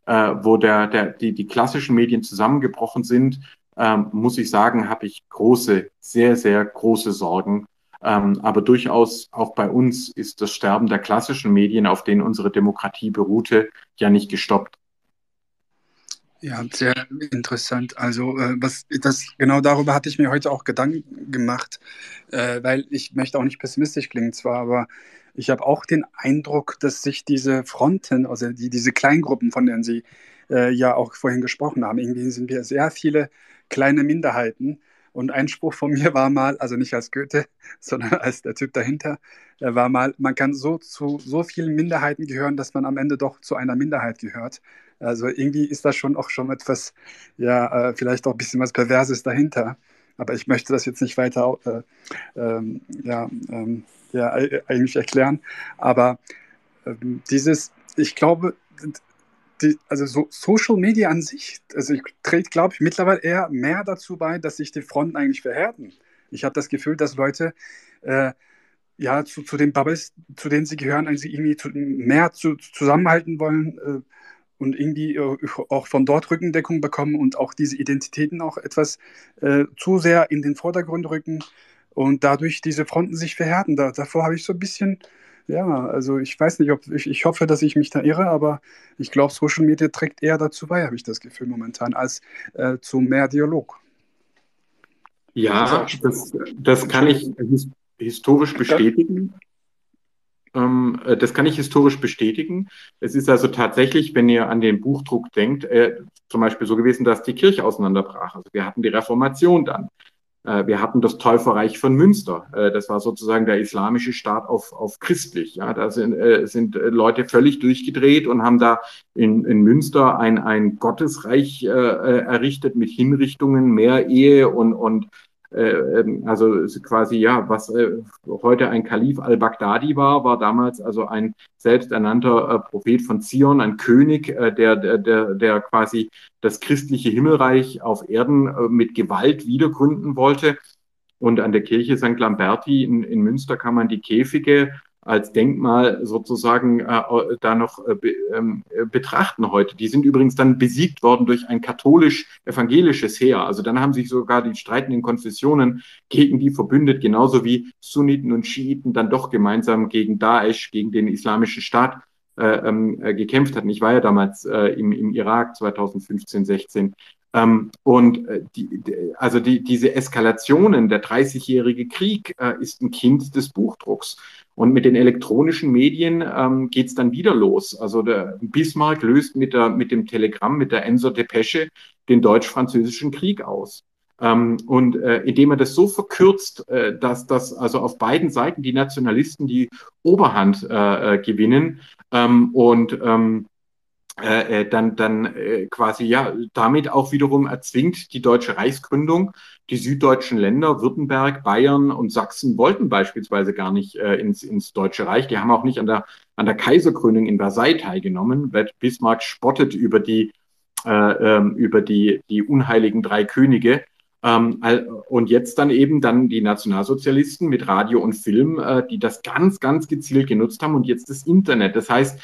äh, wo der, der, die, die klassischen Medien zusammengebrochen sind, ähm, muss ich sagen, habe ich große, sehr, sehr große Sorgen, ähm, aber durchaus auch bei uns ist das Sterben der klassischen Medien, auf denen unsere Demokratie beruhte, ja nicht gestoppt. Ja, sehr interessant. Also äh, was das genau darüber hatte ich mir heute auch Gedanken gemacht, äh, weil ich möchte auch nicht pessimistisch klingen zwar, aber ich habe auch den Eindruck, dass sich diese Fronten, also die, diese Kleingruppen, von denen Sie äh, ja auch vorhin gesprochen haben, irgendwie sind wir sehr viele kleine Minderheiten, und ein Spruch von mir war mal, also nicht als Goethe, sondern als der Typ dahinter, war mal, man kann so zu so vielen Minderheiten gehören, dass man am Ende doch zu einer Minderheit gehört. Also irgendwie ist da schon auch schon etwas, ja, äh, vielleicht auch ein bisschen was Perverses dahinter. Aber ich möchte das jetzt nicht weiter äh, ähm, ja, ähm, ja, eigentlich erklären. Aber ähm, dieses, ich glaube, die, also so Social Media an sich, also ich trägt, glaube ich, mittlerweile eher mehr dazu bei, dass sich die Fronten eigentlich verhärten. Ich habe das Gefühl, dass Leute äh, ja zu, zu den Bubbles, zu denen sie gehören, eigentlich irgendwie zu, mehr zu, zusammenhalten wollen äh, und irgendwie äh, auch von dort Rückendeckung bekommen und auch diese Identitäten auch etwas äh, zu sehr in den Vordergrund rücken und dadurch diese Fronten sich verhärten. Da, davor habe ich so ein bisschen ja, also ich weiß nicht, ob ich, ich hoffe, dass ich mich da irre, aber ich glaube, Social Media trägt eher dazu bei, habe ich das Gefühl momentan, als äh, zu mehr Dialog. Ja, das, das kann ich historisch bestätigen. Ähm, äh, das kann ich historisch bestätigen. Es ist also tatsächlich, wenn ihr an den Buchdruck denkt, äh, zum Beispiel so gewesen, dass die Kirche auseinanderbrach. Also wir hatten die Reformation dann. Äh, wir hatten das Täuferreich von Münster. Äh, das war sozusagen der islamische Staat auf, auf christlich. Ja, da sind, äh, sind Leute völlig durchgedreht und haben da in, in Münster ein, ein Gottesreich errichtet mit Hinrichtungen, mehr Ehe und, und also quasi ja, was äh, heute ein Kalif al-Baghdadi war, war damals also ein selbsternannter äh, Prophet von Zion, ein König, äh, der, der, der, quasi das christliche Himmelreich auf Erden äh, mit Gewalt wiedergründen wollte. Und an der Kirche St. Lamberti in, in Münster kann man die Käfige als Denkmal sozusagen äh, da noch äh, ähm, äh, betrachten heute. Die sind übrigens dann besiegt worden durch ein katholisch-evangelisches Heer. Also dann haben sich sogar die streitenden Konfessionen gegen die verbündet, genauso wie Sunniten und Schiiten dann doch gemeinsam gegen Daesh, gegen den islamischen Staat äh, ähm, äh, gekämpft hatten. Ich war ja damals äh, im, im Irak 2015, 16. Ähm, und äh, die, also die, diese Eskalationen, der 30-jährige Krieg äh, ist ein Kind des Buchdrucks. Und mit den elektronischen Medien ähm, geht es dann wieder los. Also der Bismarck löst mit, der, mit dem Telegramm, mit der Enso Depesche den deutsch-französischen Krieg aus. Ähm, und äh, indem er das so verkürzt, äh, dass das also auf beiden Seiten die Nationalisten die Oberhand äh, äh gewinnen ähm, und ähm, äh, äh, dann, dann äh, quasi ja damit auch wiederum erzwingt die deutsche Reichsgründung. Die süddeutschen Länder, Württemberg, Bayern und Sachsen wollten beispielsweise gar nicht äh, ins, ins Deutsche Reich. Die haben auch nicht an der, an der Kaiserkrönung in Versailles teilgenommen. Bismarck spottet über die, äh, ähm, über die, die unheiligen drei Könige. Ähm, und jetzt dann eben dann die Nationalsozialisten mit Radio und Film, äh, die das ganz, ganz gezielt genutzt haben und jetzt das Internet. Das heißt,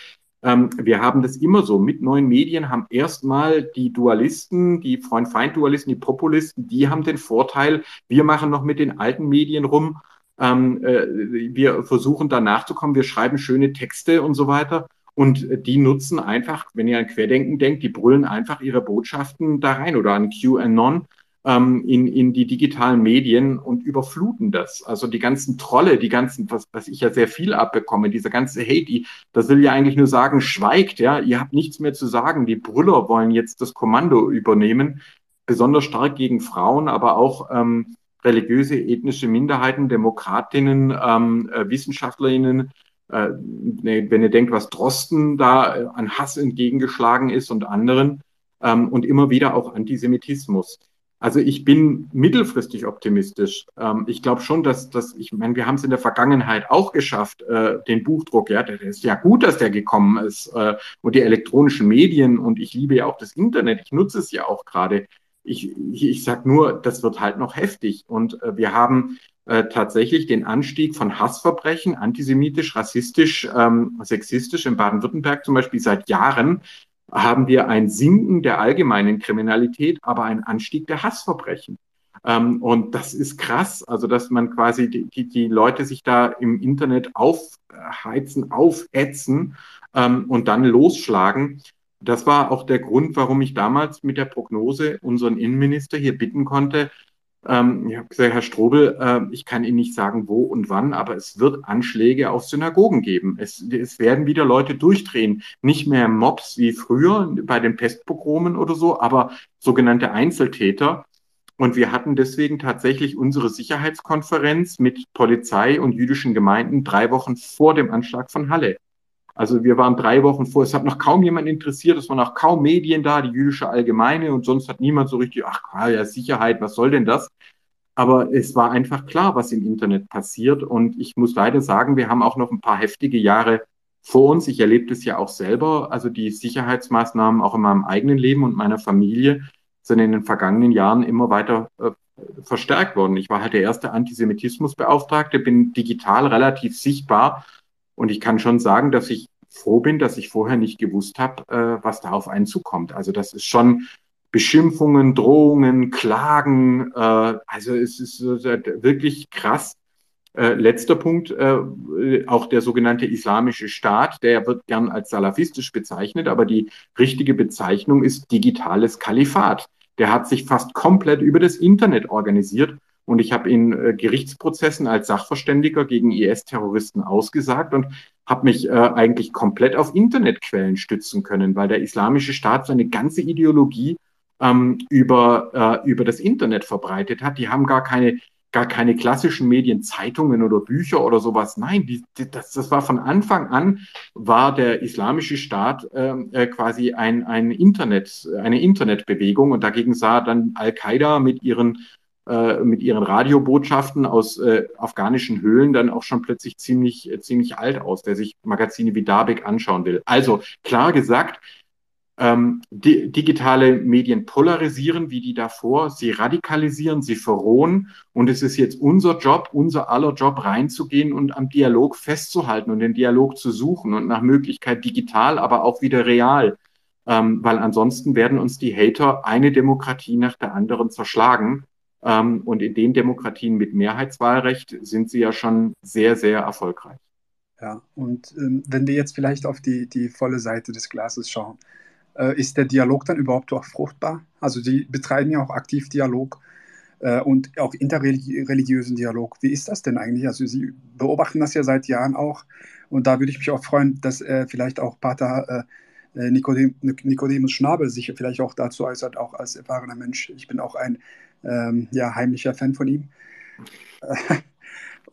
ähm, wir haben das immer so. Mit neuen Medien haben erstmal die Dualisten, die Freund-Feind-Dualisten, die Populisten, die haben den Vorteil, wir machen noch mit den alten Medien rum. Ähm, äh, wir versuchen da nachzukommen, wir schreiben schöne Texte und so weiter. Und die nutzen einfach, wenn ihr an Querdenken denkt, die brüllen einfach ihre Botschaften da rein oder an QAnon ähm, in, in die digitalen Medien und überfluten das. Also die ganzen Trolle, die ganzen, was, was ich ja sehr viel abbekomme, dieser ganze Hate, die, das will ja eigentlich nur sagen, schweigt, ja, ihr habt nichts mehr zu sagen. Die Brüller wollen jetzt das Kommando übernehmen, besonders stark gegen Frauen, aber auch ähm, religiöse, ethnische Minderheiten, Demokratinnen, ähm, äh, Wissenschaftlerinnen, äh, ne, wenn ihr denkt, was Drosten da äh, an Hass entgegengeschlagen ist und anderen ähm, und immer wieder auch Antisemitismus. Also ich bin mittelfristig optimistisch. Ähm, ich glaube schon, dass, dass ich meine, wir haben es in der Vergangenheit auch geschafft, äh, den Buchdruck, ja, der ist ja gut, dass der gekommen ist äh, und die elektronischen Medien und ich liebe ja auch das Internet, ich nutze es ja auch gerade. Ich, ich, ich sage nur, das wird halt noch heftig und äh, wir haben äh, tatsächlich den Anstieg von Hassverbrechen, antisemitisch, rassistisch, ähm, sexistisch in Baden-Württemberg zum Beispiel seit Jahren haben wir ein Sinken der allgemeinen Kriminalität, aber ein Anstieg der Hassverbrechen. Ähm, und das ist krass, also dass man quasi die, die, Leute sich da im Internet aufheizen, aufätzen ähm, und dann losschlagen. Das war auch der Grund, warum ich damals mit der Prognose unseren Innenminister hier bitten konnte, ähm, ich habe gesagt, Herr Strobel, äh, ich kann Ihnen nicht sagen, wo und wann, aber es wird Anschläge auf Synagogen geben. Es, es werden wieder Leute durchdrehen. Nicht mehr Mobs wie früher bei den Pestpogromen oder so, aber sogenannte Einzeltäter. Und wir hatten deswegen tatsächlich unsere Sicherheitskonferenz mit Polizei und jüdischen Gemeinden drei Wochen vor dem Anschlag von Halle. Also wir waren drei Wochen vor, es hat noch kaum jemand interessiert, es waren auch kaum Medien da, die jüdische Allgemeine und sonst hat niemand so richtig, ach ja, Sicherheit, was soll denn das? Aber es war einfach klar, was im Internet passiert und ich muss leider sagen, wir haben auch noch ein paar heftige Jahre vor uns. Ich erlebe das ja auch selber, also die Sicherheitsmaßnahmen auch in meinem eigenen Leben und meiner Familie sind in den vergangenen Jahren immer weiter äh, verstärkt worden. Ich war halt der erste Antisemitismusbeauftragte, bin digital relativ sichtbar und ich kann schon sagen, dass ich froh bin, dass ich vorher nicht gewusst habe, äh, was da auf einen zukommt. Also das ist schon Beschimpfungen, Drohungen, Klagen. Äh, also es ist äh, wirklich krass. Äh, letzter Punkt, äh, auch der sogenannte Islamische Staat, der wird gern als salafistisch bezeichnet, aber die richtige Bezeichnung ist digitales Kalifat. Der hat sich fast komplett über das Internet organisiert und ich habe in äh, Gerichtsprozessen als Sachverständiger gegen IS-Terroristen ausgesagt und habe mich äh, eigentlich komplett auf Internetquellen stützen können, weil der Islamische Staat seine ganze Ideologie ähm, über, äh, über das Internet verbreitet hat. Die haben gar keine, gar keine klassischen Medien, Zeitungen oder Bücher oder sowas. Nein, die, die, das, das war von Anfang an, war der Islamische Staat ähm, äh, quasi ein, ein Internet, eine Internetbewegung und dagegen sah dann Al-Qaida mit ihren äh, mit ihren Radiobotschaften aus äh, afghanischen Höhlen dann auch schon plötzlich ziemlich, äh, ziemlich alt aus, der sich Magazine wie Dabek anschauen will. Also klar gesagt, ähm, di digitale Medien polarisieren wie die davor, sie radikalisieren, sie verrohen. Und es ist jetzt unser Job, unser aller Job reinzugehen und am Dialog festzuhalten und den Dialog zu suchen und nach Möglichkeit digital, aber auch wieder real, ähm, weil ansonsten werden uns die Hater eine Demokratie nach der anderen zerschlagen und in den Demokratien mit Mehrheitswahlrecht sind sie ja schon sehr, sehr erfolgreich. Ja, und ähm, wenn wir jetzt vielleicht auf die, die volle Seite des Glases schauen, äh, ist der Dialog dann überhaupt auch fruchtbar? Also Sie betreiben ja auch aktiv Dialog äh, und auch interreligiösen Dialog. Wie ist das denn eigentlich? Also Sie beobachten das ja seit Jahren auch und da würde ich mich auch freuen, dass äh, vielleicht auch Pater äh, Nikodem, Nikodemus Schnabel sich vielleicht auch dazu äußert, auch als erfahrener Mensch. Ich bin auch ein ähm, ja, heimlicher Fan von ihm.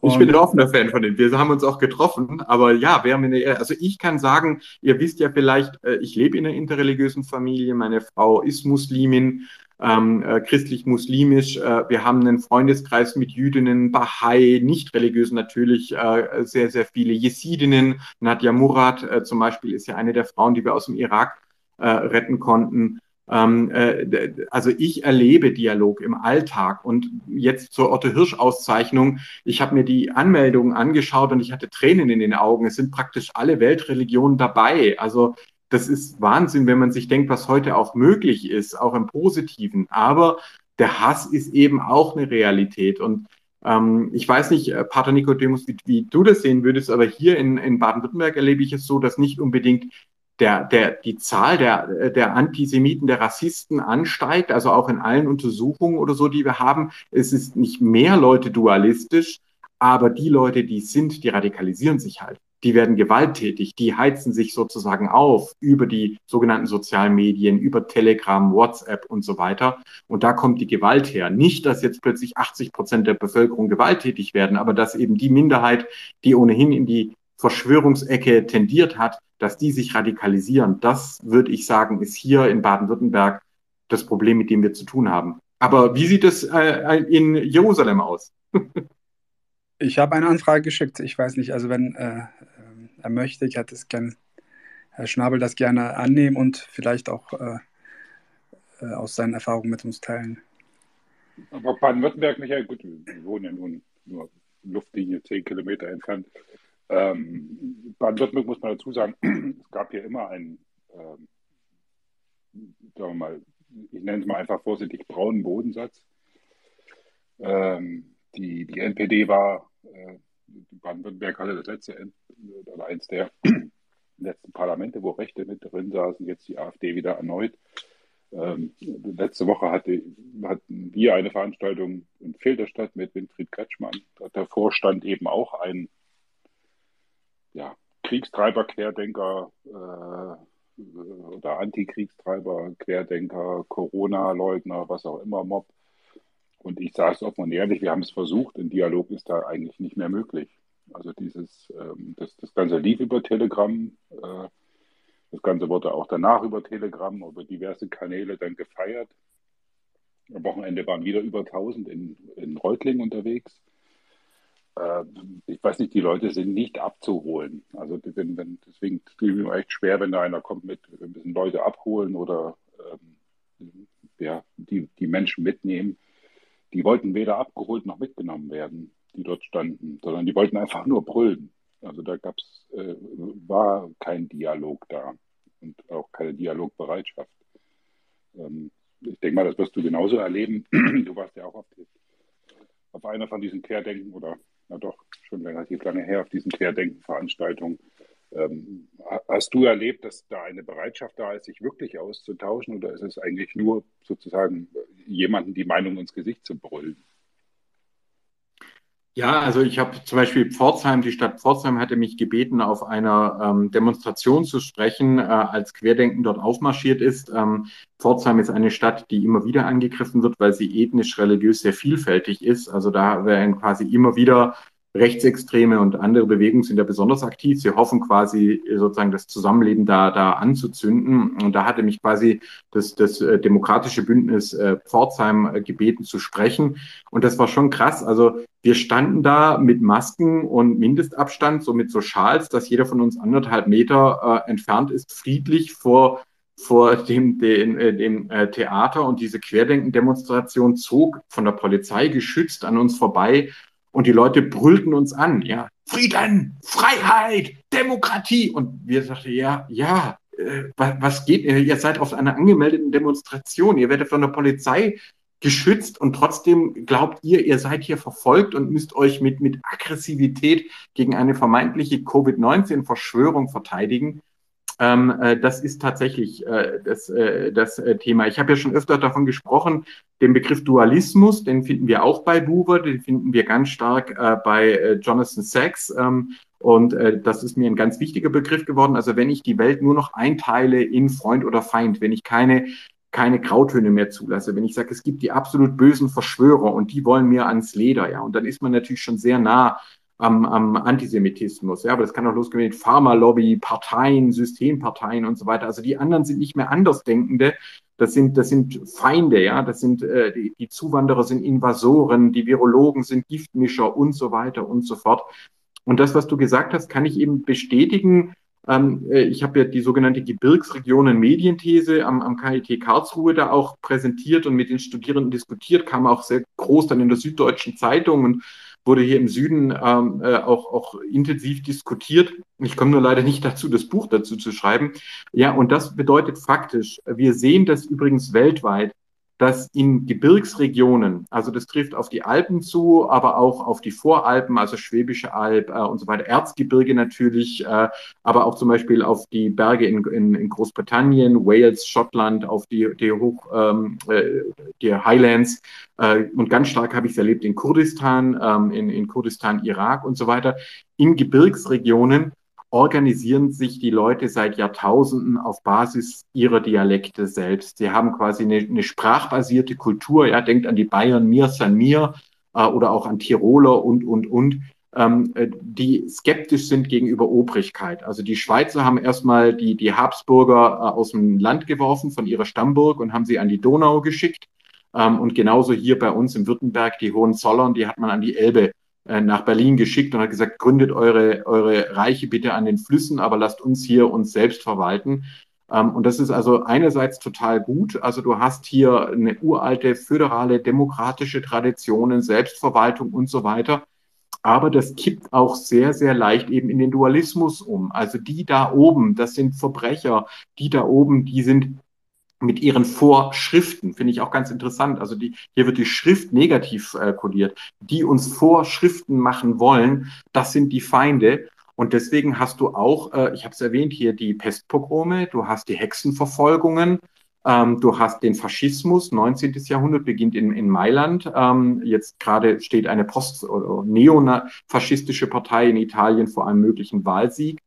ich bin ein offener Fan von ihm. Wir haben uns auch getroffen, aber ja, wir haben eine, also ich kann sagen, ihr wisst ja vielleicht, äh, ich lebe in einer interreligiösen Familie, meine Frau ist Muslimin, ähm, äh, christlich-muslimisch. Äh, wir haben einen Freundeskreis mit Jüdinnen, Bahai, nicht religiös natürlich, äh, sehr, sehr viele Jesidinnen. Nadja Murad äh, zum Beispiel ist ja eine der Frauen, die wir aus dem Irak äh, retten konnten. Ähm, äh, also ich erlebe Dialog im Alltag und jetzt zur Otto Hirsch Auszeichnung. Ich habe mir die Anmeldungen angeschaut und ich hatte Tränen in den Augen. Es sind praktisch alle Weltreligionen dabei. Also das ist Wahnsinn, wenn man sich denkt, was heute auch möglich ist, auch im Positiven. Aber der Hass ist eben auch eine Realität und ähm, ich weiß nicht, äh, Pater Nikodemus, wie, wie, du das sehen würdest, aber hier in, in Baden-Württemberg erlebe ich es so, dass nicht unbedingt der, der, die Zahl der, der Antisemiten, der Rassisten ansteigt, also auch in allen Untersuchungen oder so, die wir haben. Es ist nicht mehr Leute dualistisch, aber die Leute, die sind, die radikalisieren sich halt. Die werden gewalttätig, die heizen sich sozusagen auf über die sogenannten sozialen Medien, über Telegram, WhatsApp und so weiter. Und da kommt die Gewalt her. Nicht, dass jetzt plötzlich 80 Prozent der Bevölkerung gewalttätig werden, aber dass eben die Minderheit, die ohnehin in die Verschwörungsecke tendiert hat, dass die sich radikalisieren. Das würde ich sagen, ist hier in Baden-Württemberg das Problem, mit dem wir zu tun haben. Aber wie sieht es äh, in Jerusalem aus? ich habe eine Anfrage geschickt. Ich weiß nicht, also wenn äh, er möchte, ich hätte es gerne, Herr Schnabel das gerne annehmen und vielleicht auch äh, äh aus seinen Erfahrungen mit uns teilen. Aber Baden-Württemberg, Michael, gut, wir wohnen ja nun nur Luftlinie zehn Kilometer entfernt. Ähm, Baden-Württemberg muss man dazu sagen, es gab hier immer einen, ähm, sagen wir mal, ich nenne es mal einfach vorsichtig, braunen Bodensatz. Ähm, die, die NPD war, äh, Baden-Württemberg hatte das letzte oder eins der letzten Parlamente, wo Rechte mit drin saßen, jetzt die AfD wieder erneut. Ähm, letzte Woche hatte, hatten wir eine Veranstaltung in Filderstadt mit Winfried Kretschmann. Davor stand eben auch ein ja, Kriegstreiber, Querdenker äh, oder Antikriegstreiber, Querdenker, Corona-Leugner, was auch immer, Mob. Und ich sage es offen und ehrlich, wir haben es versucht, ein Dialog ist da eigentlich nicht mehr möglich. Also dieses, ähm, das, das Ganze lief über Telegram, äh, das Ganze wurde auch danach über Telegram, über diverse Kanäle dann gefeiert. Am Wochenende waren wieder über 1000 in, in Reutlingen unterwegs ich weiß nicht, die Leute sind nicht abzuholen. Also wenn, wenn, deswegen tue ich mir echt schwer, wenn da einer kommt mit, wir müssen Leute abholen oder ähm, ja, die, die Menschen mitnehmen. Die wollten weder abgeholt noch mitgenommen werden, die dort standen, sondern die wollten einfach nur brüllen. Also da gab's, äh, war kein Dialog da und auch keine Dialogbereitschaft. Ähm, ich denke mal, das wirst du genauso erleben. Du warst ja auch auf, auf einer von diesen Querdenken oder na doch, schon relativ lange her, auf diesen Querdenken-Veranstaltungen. Ähm, hast du erlebt, dass da eine Bereitschaft da ist, sich wirklich auszutauschen oder ist es eigentlich nur sozusagen jemanden die Meinung ins Gesicht zu brüllen? Ja, also ich habe zum Beispiel Pforzheim, die Stadt Pforzheim hatte mich gebeten, auf einer ähm, Demonstration zu sprechen, äh, als Querdenken dort aufmarschiert ist. Ähm, Pforzheim ist eine Stadt, die immer wieder angegriffen wird, weil sie ethnisch, religiös sehr vielfältig ist. Also da werden quasi immer wieder Rechtsextreme und andere Bewegungen sind ja besonders aktiv. Sie hoffen quasi sozusagen das Zusammenleben da, da anzuzünden. Und da hatte mich quasi das, das äh, demokratische Bündnis äh, Pforzheim äh, gebeten zu sprechen. Und das war schon krass. Also wir standen da mit Masken und Mindestabstand, so mit so Schals, dass jeder von uns anderthalb Meter äh, entfernt ist, friedlich vor vor dem, dem, äh, dem äh, Theater und diese Querdenken-Demonstration zog von der Polizei geschützt an uns vorbei und die Leute brüllten uns an, ja, Frieden, Freiheit, Demokratie. Und wir sagten, ja, ja, äh, was geht? Ihr seid auf einer angemeldeten Demonstration, ihr werdet von der Polizei geschützt und trotzdem glaubt ihr, ihr seid hier verfolgt und müsst euch mit, mit Aggressivität gegen eine vermeintliche Covid-19-Verschwörung verteidigen. Ähm, äh, das ist tatsächlich äh, das, äh, das äh, Thema. Ich habe ja schon öfter davon gesprochen, den Begriff Dualismus, den finden wir auch bei Buber, den finden wir ganz stark äh, bei äh, Jonathan Sachs. Ähm, und das ist mir ein ganz wichtiger Begriff geworden. Also wenn ich die Welt nur noch einteile in Freund oder Feind, wenn ich keine keine Grautöne mehr zulasse, wenn ich sage, es gibt die absolut bösen Verschwörer und die wollen mir ans Leder, ja, und dann ist man natürlich schon sehr nah am, am Antisemitismus. Ja, aber das kann auch losgehen mit Pharmalobby, Parteien, Systemparteien und so weiter. Also die anderen sind nicht mehr Andersdenkende. Das sind, das sind Feinde, ja, das sind äh, die, die Zuwanderer sind Invasoren, die Virologen sind Giftmischer und so weiter und so fort. Und das, was du gesagt hast, kann ich eben bestätigen. Ähm, äh, ich habe ja die sogenannte Gebirgsregionen Medienthese am, am KIT Karlsruhe da auch präsentiert und mit den Studierenden diskutiert, kam auch sehr groß dann in der Süddeutschen Zeitung und wurde hier im Süden ähm, äh, auch, auch intensiv diskutiert. Ich komme nur leider nicht dazu, das Buch dazu zu schreiben. Ja, und das bedeutet faktisch, wir sehen das übrigens weltweit, dass in Gebirgsregionen, also das trifft auf die Alpen zu, aber auch auf die Voralpen, also Schwäbische Alb äh, und so weiter, Erzgebirge natürlich, äh, aber auch zum Beispiel auf die Berge in, in, in Großbritannien, Wales, Schottland, auf die, die, Hoch, ähm, äh, die Highlands äh, und ganz stark habe ich es erlebt in Kurdistan, ähm, in, in Kurdistan, Irak und so weiter, in Gebirgsregionen organisieren sich die Leute seit Jahrtausenden auf Basis ihrer Dialekte selbst. Sie haben quasi eine, eine sprachbasierte Kultur. Ja, denkt an die Bayern, mir san mir äh, oder auch an Tiroler und, und, und, ähm, äh, die skeptisch sind gegenüber Obrigkeit. Also die Schweizer haben erstmal die, die Habsburger äh, aus dem Land geworfen von ihrer Stammburg und haben sie an die Donau geschickt. Ähm, und genauso hier bei uns im Württemberg, die Hohenzollern, die hat man an die Elbe nach Berlin geschickt und hat gesagt, gründet eure, eure Reiche bitte an den Flüssen, aber lasst uns hier uns selbst verwalten. Ähm, und das ist also einerseits total gut. Also du hast hier eine uralte föderale demokratische Traditionen, Selbstverwaltung und so weiter. Aber das kippt auch sehr, sehr leicht eben in den Dualismus um. Also die da oben, das sind Verbrecher. Die da oben, die sind mit ihren Vorschriften, finde ich auch ganz interessant. Also die, hier wird die Schrift negativ äh, kodiert. Die uns Vorschriften machen wollen, das sind die Feinde. Und deswegen hast du auch, äh, ich habe es erwähnt, hier die Pestpogrome, du hast die Hexenverfolgungen, ähm, du hast den Faschismus, 19. Jahrhundert beginnt in, in Mailand. Ähm, jetzt gerade steht eine post- oder neofaschistische Partei in Italien vor einem möglichen Wahlsieg.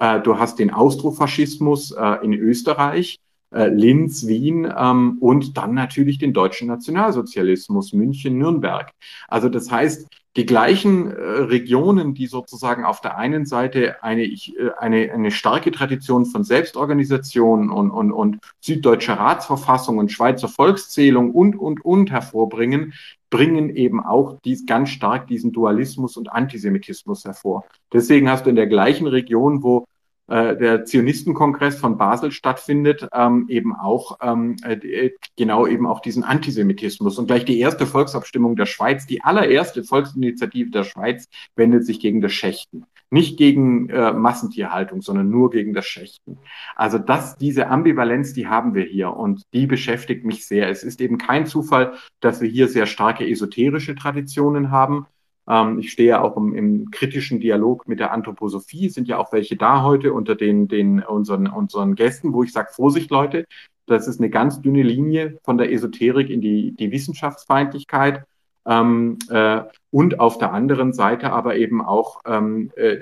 Äh, du hast den Austrofaschismus äh, in Österreich äh, Linz, Wien ähm, und dann natürlich den deutschen Nationalsozialismus, München, Nürnberg. Also das heißt, die gleichen äh, Regionen, die sozusagen auf der einen Seite eine, ich, äh, eine, eine starke Tradition von Selbstorganisation und, und, und süddeutscher Ratsverfassung und Schweizer Volkszählung und, und, und hervorbringen, bringen eben auch dies ganz stark diesen Dualismus und Antisemitismus hervor. Deswegen hast du in der gleichen Region, wo äh, der Zionistenkongress von Basel stattfindet, ähm, eben auch ähm, äh, genau eben auch diesen Antisemitismus. Und gleich die erste Volksabstimmung der Schweiz, die allererste Volksinitiative der Schweiz, wendet sich gegen das Schächten. Nicht gegen äh, Massentierhaltung, sondern nur gegen das Schächten. Also das, diese Ambivalenz, die haben wir hier und die beschäftigt mich sehr. Es ist eben kein Zufall, dass wir hier sehr starke esoterische Traditionen haben, ich stehe auch im, im, kritischen Dialog mit der Anthroposophie, sind ja auch welche da heute unter den, den unseren, unseren Gästen, wo ich sage, Vorsicht Leute, das ist eine ganz dünne Linie von der Esoterik in die, die Wissenschaftsfeindlichkeit. Ähm, äh, und auf der anderen Seite aber eben auch ähm, äh,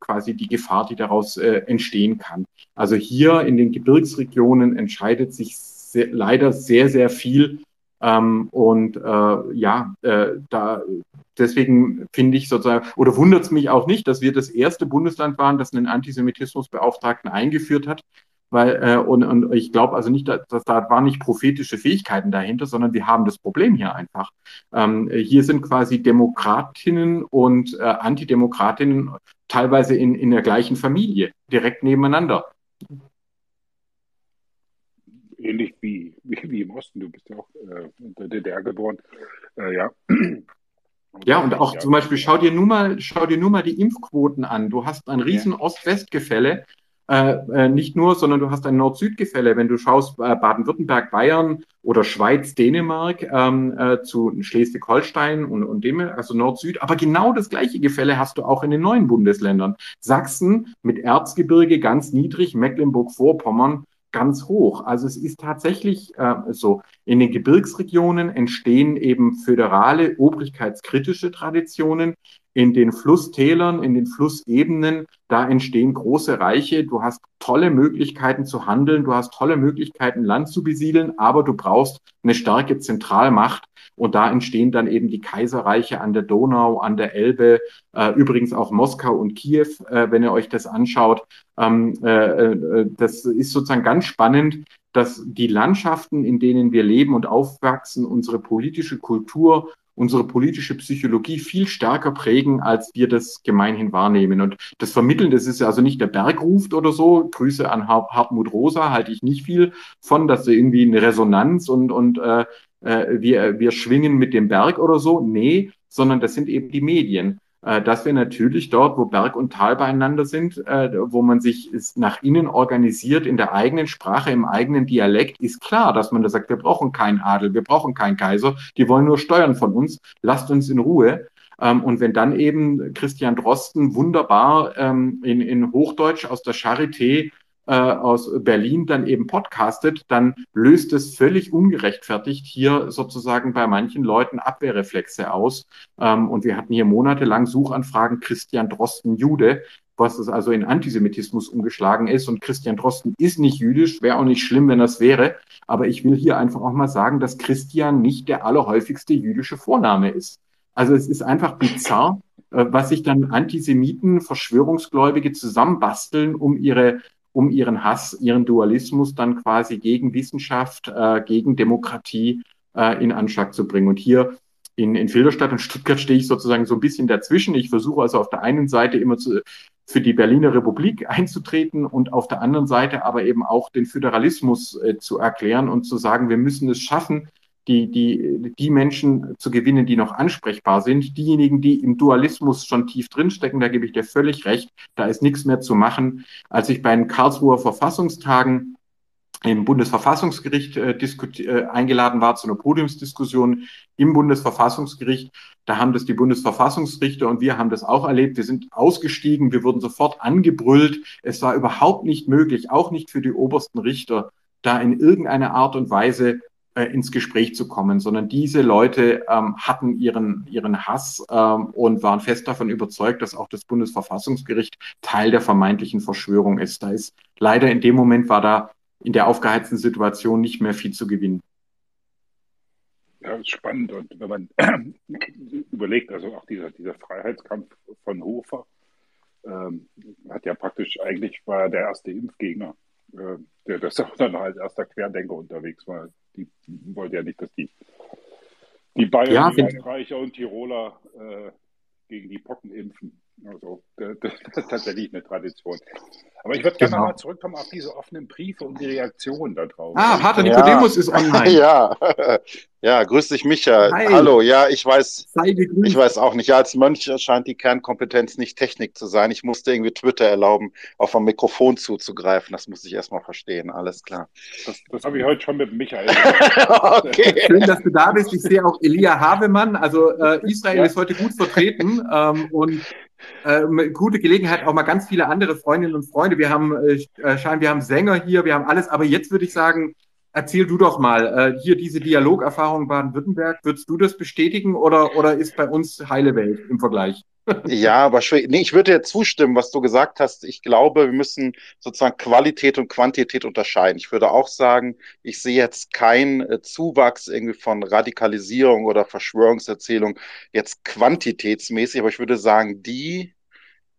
quasi die Gefahr, die daraus äh, entstehen kann. Also hier in den Gebirgsregionen entscheidet sich sehr, leider sehr, sehr viel ähm, und äh, ja, äh, da deswegen finde ich sozusagen, oder wundert es mich auch nicht, dass wir das erste Bundesland waren, das einen Antisemitismusbeauftragten eingeführt hat. Weil, äh, und, und ich glaube also nicht, dass, dass da waren nicht prophetische Fähigkeiten dahinter, sondern wir haben das Problem hier einfach. Ähm, hier sind quasi Demokratinnen und äh, Antidemokratinnen teilweise in, in der gleichen Familie, direkt nebeneinander ähnlich wie, wie, wie, im Osten. Du bist ja auch äh, in der DDR geboren. Äh, ja. Ja, und auch zum Beispiel, schau dir, nur mal, schau dir nur mal die Impfquoten an. Du hast ein riesen. Ost-West-Gefälle. Äh, äh, nicht nur, sondern du hast ein Nord-Süd-Gefälle. Wenn du schaust, äh, Baden-Württemberg, Bayern oder Schweiz, Dänemark ähm, äh, zu Schleswig-Holstein und, und dem, also Nord-Süd. Aber genau das gleiche Gefälle hast du auch in den neuen Bundesländern. Sachsen mit Erzgebirge ganz niedrig, Mecklenburg-Vorpommern ganz hoch. Also es ist tatsächlich äh, so, in den Gebirgsregionen entstehen eben föderale, obrigkeitskritische Traditionen. In den Flusstälern, in den Flussebenen, da entstehen große Reiche. Du hast tolle Möglichkeiten zu handeln, du hast tolle Möglichkeiten, Land zu besiedeln, aber du brauchst eine starke Zentralmacht. Und da entstehen dann eben die Kaiserreiche an der Donau, an der Elbe, äh, übrigens auch Moskau und Kiew, äh, wenn ihr euch das anschaut. Ähm, äh, äh das ist sozusagen ganz spannend, dass die Landschaften, in denen wir leben und aufwachsen, unsere politische Kultur, unsere politische Psychologie viel stärker prägen, als wir das gemeinhin wahrnehmen. Und das Vermitteln, das ist also nicht der Berg ruft oder so. Grüße an Hartmut Rosa, halte ich nicht viel von, dass er irgendwie eine Resonanz und, und äh, äh wir, wir schwingen mit dem Berg oder so. Nee, sondern das sind eben die Medien. äh, dass wir natürlich dort, wo Berg und Tal beieinander sind, äh, wo man sich nach innen organisiert, in der eigenen Sprache, im eigenen Dialekt, ist klar, dass man da sagt, wir brauchen keinen Adel, wir brauchen keinen Kaiser, die wollen nur Steuern von uns, lasst uns in Ruhe. Ähm, und wenn dann eben Christian Drosten wunderbar ähm, in, in Hochdeutsch aus der Charité äh, aus Berlin dann eben podcastet, dann löst es völlig ungerechtfertigt hier sozusagen bei manchen Leuten Abwehrreflexe aus. Ähm, und wir hatten hier monatelang Suchanfragen Christian Drosten Jude, was es also in Antisemitismus umgeschlagen ist. Und Christian Drosten ist nicht jüdisch, wäre auch nicht schlimm, wenn das wäre. Aber ich will hier einfach auch mal sagen, dass Christian nicht der allerhäufigste jüdische Vorname ist. Also es ist einfach bizarr, äh, was sich dann Antisemiten, Verschwörungsgläubige zusammenbasteln, um ihre um ihren Hass, ihren Dualismus dann quasi gegen Wissenschaft, äh, gegen Demokratie äh, in Anschlag zu bringen. Und hier in, in Filderstadt und Stuttgart stehe ich sozusagen so ein bisschen dazwischen. Ich versuche also auf der einen Seite immer zu, für die Berliner Republik einzutreten und auf der anderen Seite aber eben auch den Föderalismus äh, zu erklären und zu sagen, wir müssen es schaffen, die, die, die Menschen zu gewinnen, die noch ansprechbar sind. Diejenigen, die im Dualismus schon tief drinstecken, da gebe ich dir völlig recht, da ist nichts mehr zu machen. Als ich bei den Karlsruher Verfassungstagen im Bundesverfassungsgericht äh, äh, eingeladen war zu einer Podiumsdiskussion im Bundesverfassungsgericht. Da haben das die Bundesverfassungsrichter und wir haben das auch erlebt. Wir sind ausgestiegen, wir wurden sofort angebrüllt. Es war überhaupt nicht möglich, auch nicht für die obersten Richter, da in irgendeiner Art und Weise äh, ins Gespräch zu kommen, sondern diese Leute ähm, hatten ihren, ihren Hass ähm, und waren fest davon überzeugt, dass auch das Bundesverfassungsgericht Teil der vermeintlichen Verschwörung ist. Da ist leider in dem Moment war da in der aufgeheizten Situation nicht mehr viel zu gewinnen. Ja, ist spannend. Und wenn man überlegt, also auch dieser, dieser Freiheitskampf von Hofer, ähm, hat ja praktisch, eigentlich war er der erste Impfgegner, äh, der das auch dann als erster Querdenker unterwegs war die wollte ja nicht, dass die, die Bayern, ja, die Österreicher und Tiroler äh, gegen die Pocken impfen. Also das, das ist tatsächlich eine Tradition. Aber ich würde gerne genau. nochmal zurückkommen auf diese offenen Briefe und die Reaktion darauf. Ah, Pater Nikodemus ja. ist online. ja. ja, grüß dich, Micha. Hi. Hallo, ja, ich weiß, ich weiß auch nicht. Ja, als Mönch scheint die Kernkompetenz nicht Technik zu sein. Ich musste irgendwie Twitter erlauben, auf ein Mikrofon zuzugreifen. Das muss ich erstmal verstehen. Alles klar. Das, das habe ich heute schon mit Michael. okay. Schön, dass du da bist. Ich sehe auch Elia Havemann. Also äh, Israel ja. ist heute gut vertreten ähm, und äh, gute Gelegenheit, auch mal ganz viele andere Freundinnen und Freunde. Wir haben äh, äh, Schein, wir haben Sänger hier, wir haben alles, aber jetzt würde ich sagen, erzähl du doch mal, äh, hier diese Dialogerfahrung Baden-Württemberg, würdest du das bestätigen oder, oder ist bei uns heile Welt im Vergleich? Ja, aber schwer. Nee, ich würde dir zustimmen, was du gesagt hast. Ich glaube, wir müssen sozusagen Qualität und Quantität unterscheiden. Ich würde auch sagen, ich sehe jetzt keinen äh, Zuwachs irgendwie von Radikalisierung oder Verschwörungserzählung jetzt quantitätsmäßig, aber ich würde sagen, die,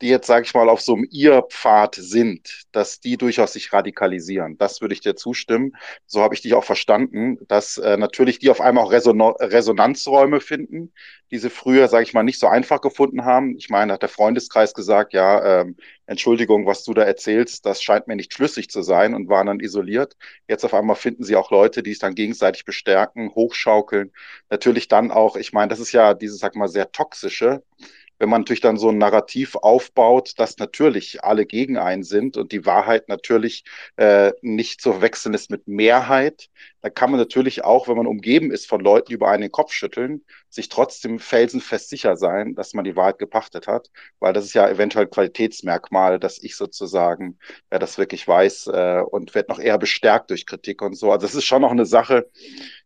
die jetzt, sage ich mal, auf so einem Irrpfad sind, dass die durchaus sich radikalisieren. Das würde ich dir zustimmen. So habe ich dich auch verstanden, dass äh, natürlich die auf einmal auch Reson Resonanzräume finden, die sie früher, sage ich mal, nicht so einfach gefunden haben. Ich meine, hat der Freundeskreis gesagt, ja, ähm, Entschuldigung, was du da erzählst, das scheint mir nicht schlüssig zu sein und waren dann isoliert. Jetzt auf einmal finden sie auch Leute, die es dann gegenseitig bestärken, hochschaukeln. Natürlich dann auch, ich meine, das ist ja dieses, sag mal, sehr toxische wenn man natürlich dann so ein Narrativ aufbaut, dass natürlich alle gegen einen sind und die Wahrheit natürlich äh, nicht zu verwechseln ist mit Mehrheit, dann kann man natürlich auch, wenn man umgeben ist von Leuten, die über einen den Kopf schütteln, sich trotzdem felsenfest sicher sein, dass man die Wahrheit gepachtet hat, weil das ist ja eventuell ein Qualitätsmerkmal, dass ich sozusagen wer das wirklich weiß äh, und wird noch eher bestärkt durch Kritik und so. Also das ist schon noch eine Sache,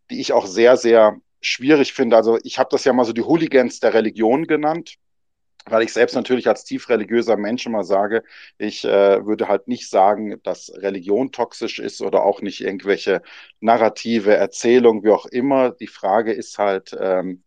die ich auch sehr, sehr schwierig finde. Also ich habe das ja mal so die Hooligans der Religion genannt weil ich selbst natürlich als tief religiöser Mensch immer sage, ich äh, würde halt nicht sagen, dass Religion toxisch ist oder auch nicht irgendwelche narrative Erzählung, wie auch immer. Die Frage ist halt, ähm,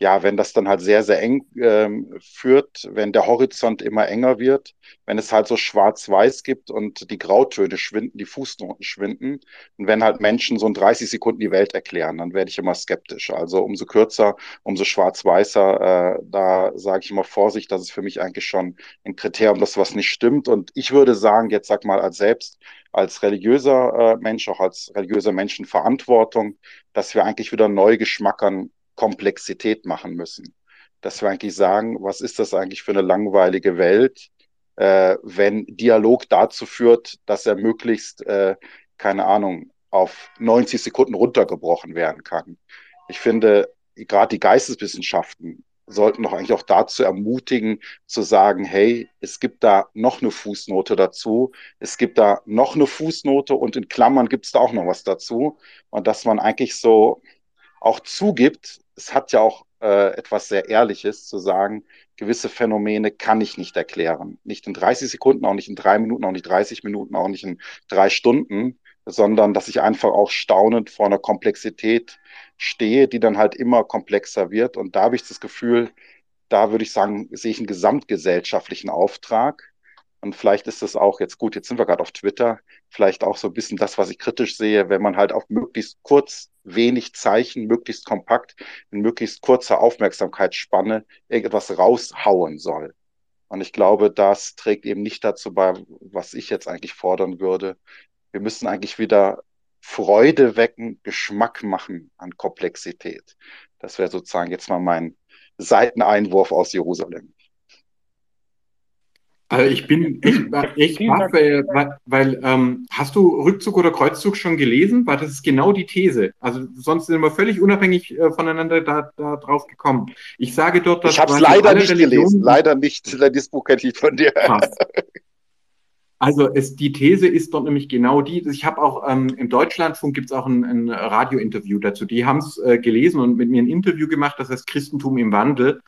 ja, wenn das dann halt sehr, sehr eng ähm, führt, wenn der Horizont immer enger wird, wenn es halt so schwarz-weiß gibt und die Grautöne schwinden, die Fußnoten schwinden und wenn halt Menschen so in 30 Sekunden die Welt erklären, dann werde ich immer skeptisch. Also umso kürzer, umso schwarz-weißer, äh, da sage ich immer Vorsicht, das ist für mich eigentlich schon ein Kriterium, dass was nicht stimmt. Und ich würde sagen, jetzt sag mal als selbst, als religiöser äh, Mensch, auch als religiöser Menschen Verantwortung, dass wir eigentlich wieder neu geschmackern Komplexität machen müssen. dass wir eigentlich sagen, was ist das eigentlich für eine langweilige Welt, äh, wenn Dialog dazu führt, dass er möglichst, äh, keine Ahnung, auf 90 Sekunden runtergebrochen werden kann. Ich finde, gerade die Geisteswissenschaften sollten doch eigentlich auch dazu ermutigen, zu sagen, hey, es gibt da noch eine Fußnote dazu, es gibt da noch eine Fußnote und in Klammern gibt es da auch noch was dazu. Und dass man eigentlich so auch zugibt, es hat ja auch äh, etwas sehr Ehrliches zu sagen, gewisse Phänomene kann ich nicht erklären. Nicht in 30 Sekunden, auch nicht in drei Minuten, auch nicht 30 Minuten, auch nicht in drei Stunden, sondern dass ich einfach auch staunend vor einer Komplexität stehe, die dann halt immer komplexer wird. Und da habe ich das Gefühl, da würde ich sagen, sehe ich einen gesamtgesellschaftlichen Auftrag. Und vielleicht ist das auch jetzt gut, jetzt sind wir gerade auf Twitter, vielleicht auch so ein bisschen das, was ich kritisch sehe, wenn man halt auf möglichst kurz, wenig Zeichen, möglichst kompakt, in möglichst kurzer Aufmerksamkeitsspanne irgendetwas raushauen soll. Und ich glaube, das trägt eben nicht dazu bei, was ich jetzt eigentlich fordern würde. Wir müssen eigentlich wieder Freude wecken, Geschmack machen an Komplexität. Das wäre sozusagen jetzt mal mein Seiteneinwurf aus Jerusalem. Also ich bin echt, echt baff, weil, weil ähm, hast du Rückzug oder Kreuzzug schon gelesen? Weil das ist genau die These. Also sonst sind wir völlig unabhängig äh, voneinander da, da drauf gekommen. Ich sage dort, dass ich habe es leider nicht Religionen gelesen, leider nicht. Dieses Buch kenne ich von dir. Krass. Also es, die These ist dort nämlich genau die. Ich habe auch ähm, im Deutschlandfunk gibt es auch ein, ein Radiointerview dazu. Die haben es äh, gelesen und mit mir ein Interview gemacht, das heißt Christentum im Wandel.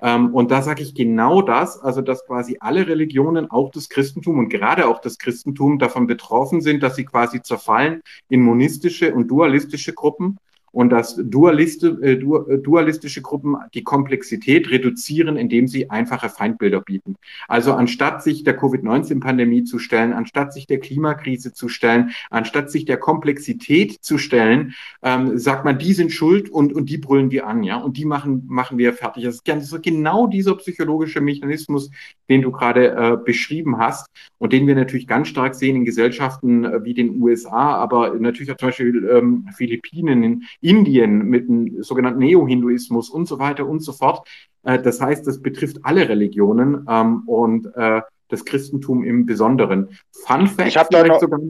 Ähm, und da sage ich genau das, also dass quasi alle Religionen, auch das Christentum und gerade auch das Christentum davon betroffen sind, dass sie quasi zerfallen in monistische und dualistische Gruppen und dass äh, äh, dualistische Gruppen die Komplexität reduzieren, indem sie einfache Feindbilder bieten. Also anstatt sich der Covid-19-Pandemie zu stellen, anstatt sich der Klimakrise zu stellen, anstatt sich der Komplexität zu stellen, ähm, sagt man, die sind schuld und, und die brüllen wir an, ja, und die machen, machen wir fertig. Das ist genau dieser psychologische Mechanismus, den du gerade äh, beschrieben hast und den wir natürlich ganz stark sehen in Gesellschaften äh, wie den USA, aber natürlich auch zum Beispiel ähm, Philippinen, in Indien mit dem sogenannten Neo-Hinduismus und so weiter und so fort. Äh, das heißt, das betrifft alle Religionen ähm, und äh, das Christentum im Besonderen. Fun Fact, ich habe da noch, sogar,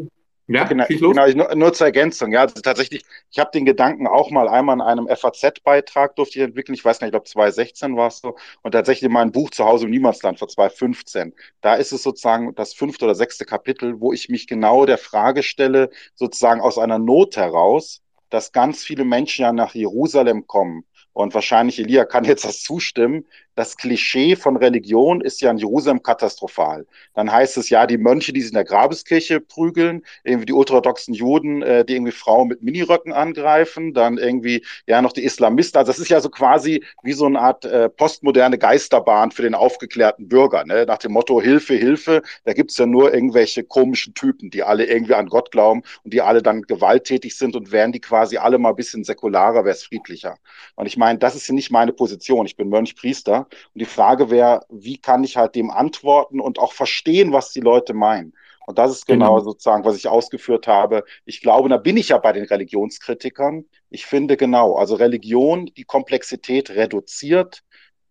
ja, genau, genau nur, nur, zur Ergänzung. Ja, also tatsächlich, ich habe den Gedanken auch mal einmal in einem FAZ-Beitrag durfte ich entwickeln. Ich weiß nicht, ich glaube 2016 war es so. Und tatsächlich in meinem Buch Zuhause im Niemandsland vor 2015. Da ist es sozusagen das fünfte oder sechste Kapitel, wo ich mich genau der Frage stelle, sozusagen aus einer Not heraus, dass ganz viele Menschen ja nach Jerusalem kommen. Und wahrscheinlich, Elia kann jetzt das zustimmen, das Klischee von Religion ist ja in Jerusalem katastrophal. Dann heißt es ja, die Mönche, die sich in der Grabeskirche prügeln, irgendwie die orthodoxen Juden, äh, die irgendwie Frauen mit Miniröcken angreifen, dann irgendwie ja noch die Islamisten. Also das ist ja so quasi wie so eine Art äh, postmoderne Geisterbahn für den aufgeklärten Bürger. Ne? Nach dem Motto Hilfe, Hilfe, da gibt's ja nur irgendwelche komischen Typen, die alle irgendwie an Gott glauben und die alle dann gewalttätig sind und wären die quasi alle mal ein bisschen säkularer, wäre es friedlicher. Und ich meine, das ist ja nicht meine Position. Ich bin Mönch, Priester und die Frage wäre, wie kann ich halt dem antworten und auch verstehen, was die Leute meinen? Und das ist genau, genau, sozusagen, was ich ausgeführt habe. Ich glaube, da bin ich ja bei den Religionskritikern. Ich finde genau, also Religion die Komplexität reduziert,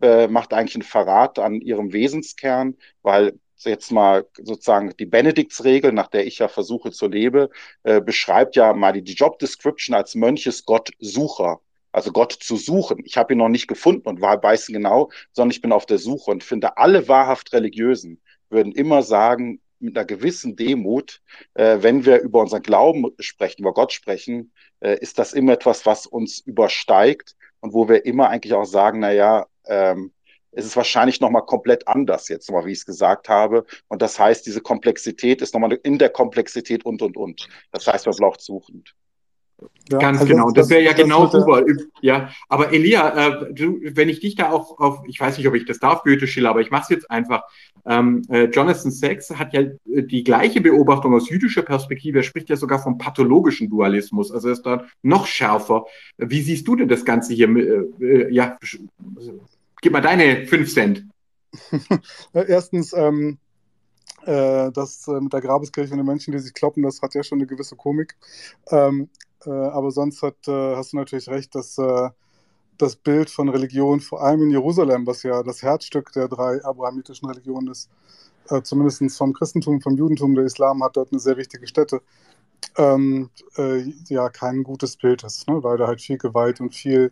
äh, macht eigentlich einen Verrat an ihrem Wesenskern, weil jetzt mal sozusagen die Benediktsregel, nach der ich ja versuche zu leben, äh, beschreibt ja mal die, die Job Description als Mönches Gott Sucher also Gott zu suchen. Ich habe ihn noch nicht gefunden und weiß genau, sondern ich bin auf der Suche und finde, alle wahrhaft Religiösen würden immer sagen, mit einer gewissen Demut, äh, wenn wir über unseren Glauben sprechen, über Gott sprechen, äh, ist das immer etwas, was uns übersteigt und wo wir immer eigentlich auch sagen, na ja, ähm, es ist wahrscheinlich nochmal komplett anders jetzt nochmal, wie ich es gesagt habe. Und das heißt, diese Komplexität ist nochmal in der Komplexität und, und, und. Das heißt, man braucht suchend. Ja, Ganz also genau. Das, das wäre ja das genau super. Ja, aber Elia, äh, du, wenn ich dich da auch auf, ich weiß nicht, ob ich das darf, Goethe Schiller, aber ich mache es jetzt einfach. Ähm, äh, Jonathan Sachs hat ja äh, die gleiche Beobachtung aus jüdischer Perspektive. Er spricht ja sogar vom pathologischen Dualismus. Also ist da noch schärfer. Wie siehst du denn das Ganze hier? Äh, äh ja, gib mal deine fünf Cent. Erstens, ähm, äh, das mit der Grabeskirche und den Menschen, die sich kloppen, das hat ja schon eine gewisse Komik. Ähm, äh, aber sonst hat, äh, hast du natürlich recht, dass äh, das Bild von Religion, vor allem in Jerusalem, was ja das Herzstück der drei abrahamitischen Religionen ist, äh, zumindest vom Christentum, vom Judentum, der Islam hat dort eine sehr wichtige Stätte, ähm, äh, ja, kein gutes Bild ist, ne? weil da halt viel Gewalt und viel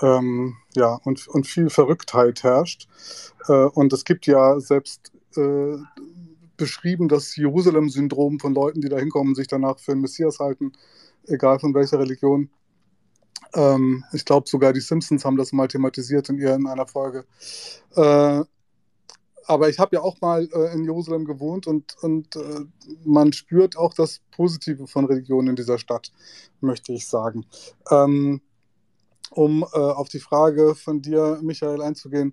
ähm, ja, und, und viel Verrücktheit herrscht. Äh, und es gibt ja selbst äh, beschrieben das Jerusalem-Syndrom von Leuten, die da hinkommen sich danach für einen Messias halten, egal von welcher Religion. Ähm, ich glaube, sogar die Simpsons haben das mal thematisiert in, in einer Folge. Äh, aber ich habe ja auch mal äh, in Jerusalem gewohnt und, und äh, man spürt auch das Positive von Religion in dieser Stadt, möchte ich sagen. Ähm, um äh, auf die Frage von dir, Michael, einzugehen.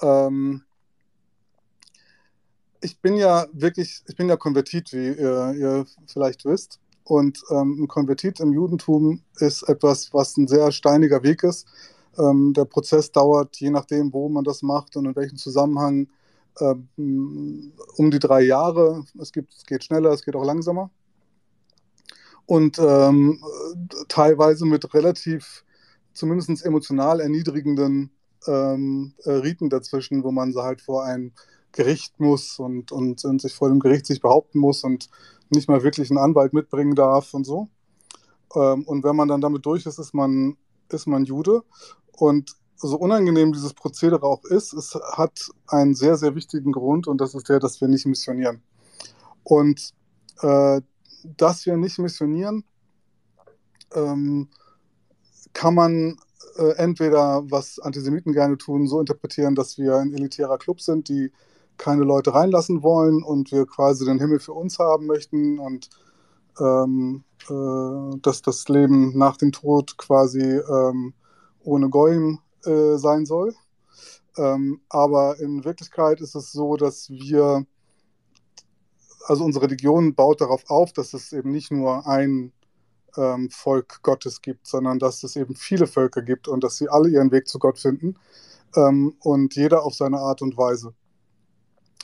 Ähm, ich bin ja wirklich, ich bin ja konvertit, wie ihr, ihr vielleicht wisst. Und ähm, ein Konvertit im Judentum ist etwas, was ein sehr steiniger Weg ist. Ähm, der Prozess dauert, je nachdem, wo man das macht und in welchem Zusammenhang, ähm, um die drei Jahre. Es, gibt, es geht schneller, es geht auch langsamer. Und ähm, teilweise mit relativ, zumindest emotional erniedrigenden ähm, äh, Riten dazwischen, wo man halt vor ein Gericht muss und, und, und, sich vor dem Gericht sich behaupten muss und nicht mal wirklich einen Anwalt mitbringen darf und so. Ähm, und wenn man dann damit durch ist, ist man, ist man Jude. Und so unangenehm dieses Prozedere auch ist, es hat einen sehr, sehr wichtigen Grund und das ist der, dass wir nicht missionieren. Und äh, dass wir nicht missionieren, ähm, kann man äh, entweder, was Antisemiten gerne tun, so interpretieren, dass wir ein elitärer Club sind, die keine Leute reinlassen wollen und wir quasi den Himmel für uns haben möchten und ähm, äh, dass das Leben nach dem Tod quasi ähm, ohne Goyim äh, sein soll. Ähm, aber in Wirklichkeit ist es so, dass wir, also unsere Religion baut darauf auf, dass es eben nicht nur ein ähm, Volk Gottes gibt, sondern dass es eben viele Völker gibt und dass sie alle ihren Weg zu Gott finden ähm, und jeder auf seine Art und Weise.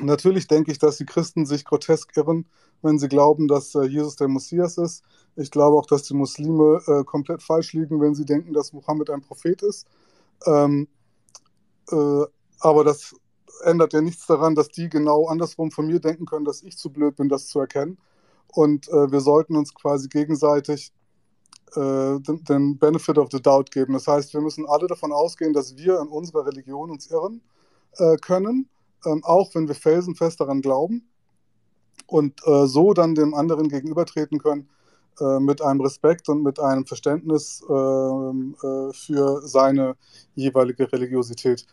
Natürlich denke ich, dass die Christen sich grotesk irren, wenn sie glauben, dass äh, Jesus der Messias ist. Ich glaube auch, dass die Muslime äh, komplett falsch liegen, wenn sie denken, dass Mohammed ein Prophet ist. Ähm, äh, aber das ändert ja nichts daran, dass die genau andersrum von mir denken können, dass ich zu blöd bin, das zu erkennen. Und äh, wir sollten uns quasi gegenseitig äh, den, den, Benefit of the Doubt geben. Das heißt, wir müssen alle davon ausgehen, dass wir in unserer Religion uns irren äh, können ähm, auch wenn wir felsenfest daran glauben und äh, so dann dem anderen gegenübertreten können äh, mit einem Respekt und mit einem Verständnis ähm, äh, für seine jeweilige Religiosität.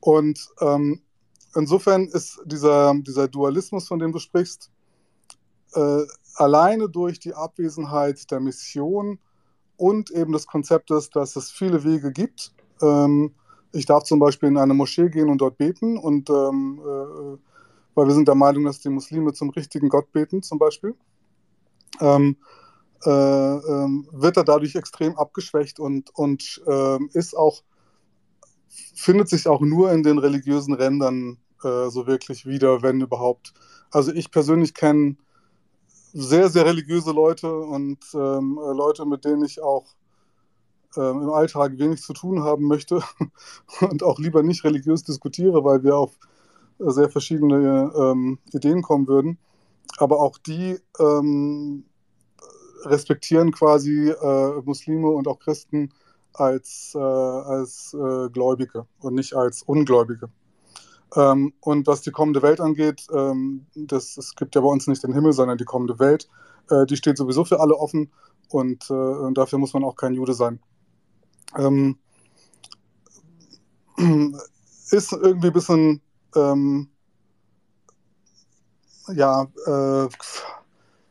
Und ähm, insofern ist dieser, dieser Dualismus, von dem du sprichst, äh, alleine durch die Abwesenheit der Mission und eben des Konzeptes, dass es viele Wege gibt, ähm, ich darf zum Beispiel in eine Moschee gehen und dort beten und ähm, äh, weil wir sind der Meinung, dass die Muslime zum richtigen Gott beten, zum Beispiel, ähm, äh, äh, wird er dadurch extrem abgeschwächt und, und ähm, ist auch, findet sich auch nur in den religiösen Rändern äh, so wirklich wieder, wenn überhaupt. Also ich persönlich kenne sehr, sehr religiöse Leute und ähm, äh, Leute, mit denen ich auch äh, im Alltag wenig zu tun haben möchte und auch lieber nicht religiös diskutiere, weil wir auf äh, sehr verschiedene ähm, Ideen kommen würden. Aber auch die ähm, respektieren quasi äh, Muslime und auch Christen als, äh, als äh, Gläubige und nicht als Ungläubige. Ähm, und was die kommende Welt angeht, ähm, das, es gibt ja bei uns nicht den Himmel, sondern die kommende Welt. Äh, die steht sowieso für alle offen und, und dafür muss man auch kein Jude sein ähm, ist irgendwie ein bisschen, ähm, ja, äh,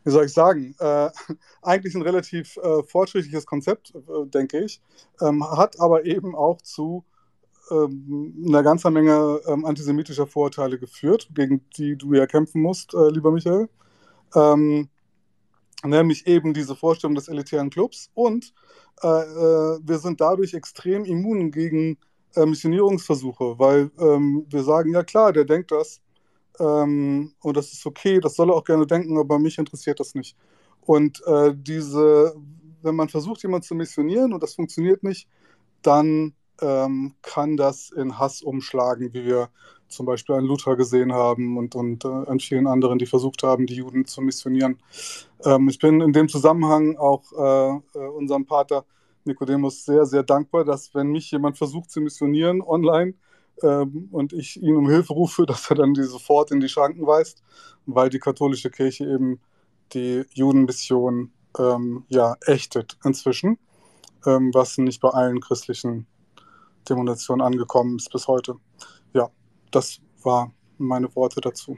wie soll ich sagen, äh, eigentlich ein relativ äh, fortschrittliches Konzept, äh, denke ich, ähm, hat aber eben auch zu ähm, einer ganzen Menge ähm, antisemitischer Vorurteile geführt, gegen die du ja kämpfen musst, äh, lieber Michael. Ähm, nämlich eben diese Vorstellung des elitären Clubs und äh, äh, wir sind dadurch extrem immun gegen äh, Missionierungsversuche, weil ähm, wir sagen, ja klar, der denkt das ähm, und das ist okay, das soll er auch gerne denken, aber mich interessiert das nicht. Und äh, diese, wenn man versucht, jemanden zu missionieren und das funktioniert nicht, dann ähm, kann das in Hass umschlagen, wie wir zum Beispiel an Luther gesehen haben und, und äh, an vielen anderen, die versucht haben, die Juden zu missionieren. Ähm, ich bin in dem Zusammenhang auch äh, äh, unserem Pater Nikodemus sehr, sehr dankbar, dass wenn mich jemand versucht zu missionieren online ähm, und ich ihn um Hilfe rufe, dass er dann die sofort in die Schranken weist, weil die katholische Kirche eben die Judenmission ähm, ja ächtet inzwischen, ähm, was nicht bei allen christlichen Denominationen angekommen ist bis heute. Das waren meine Worte dazu.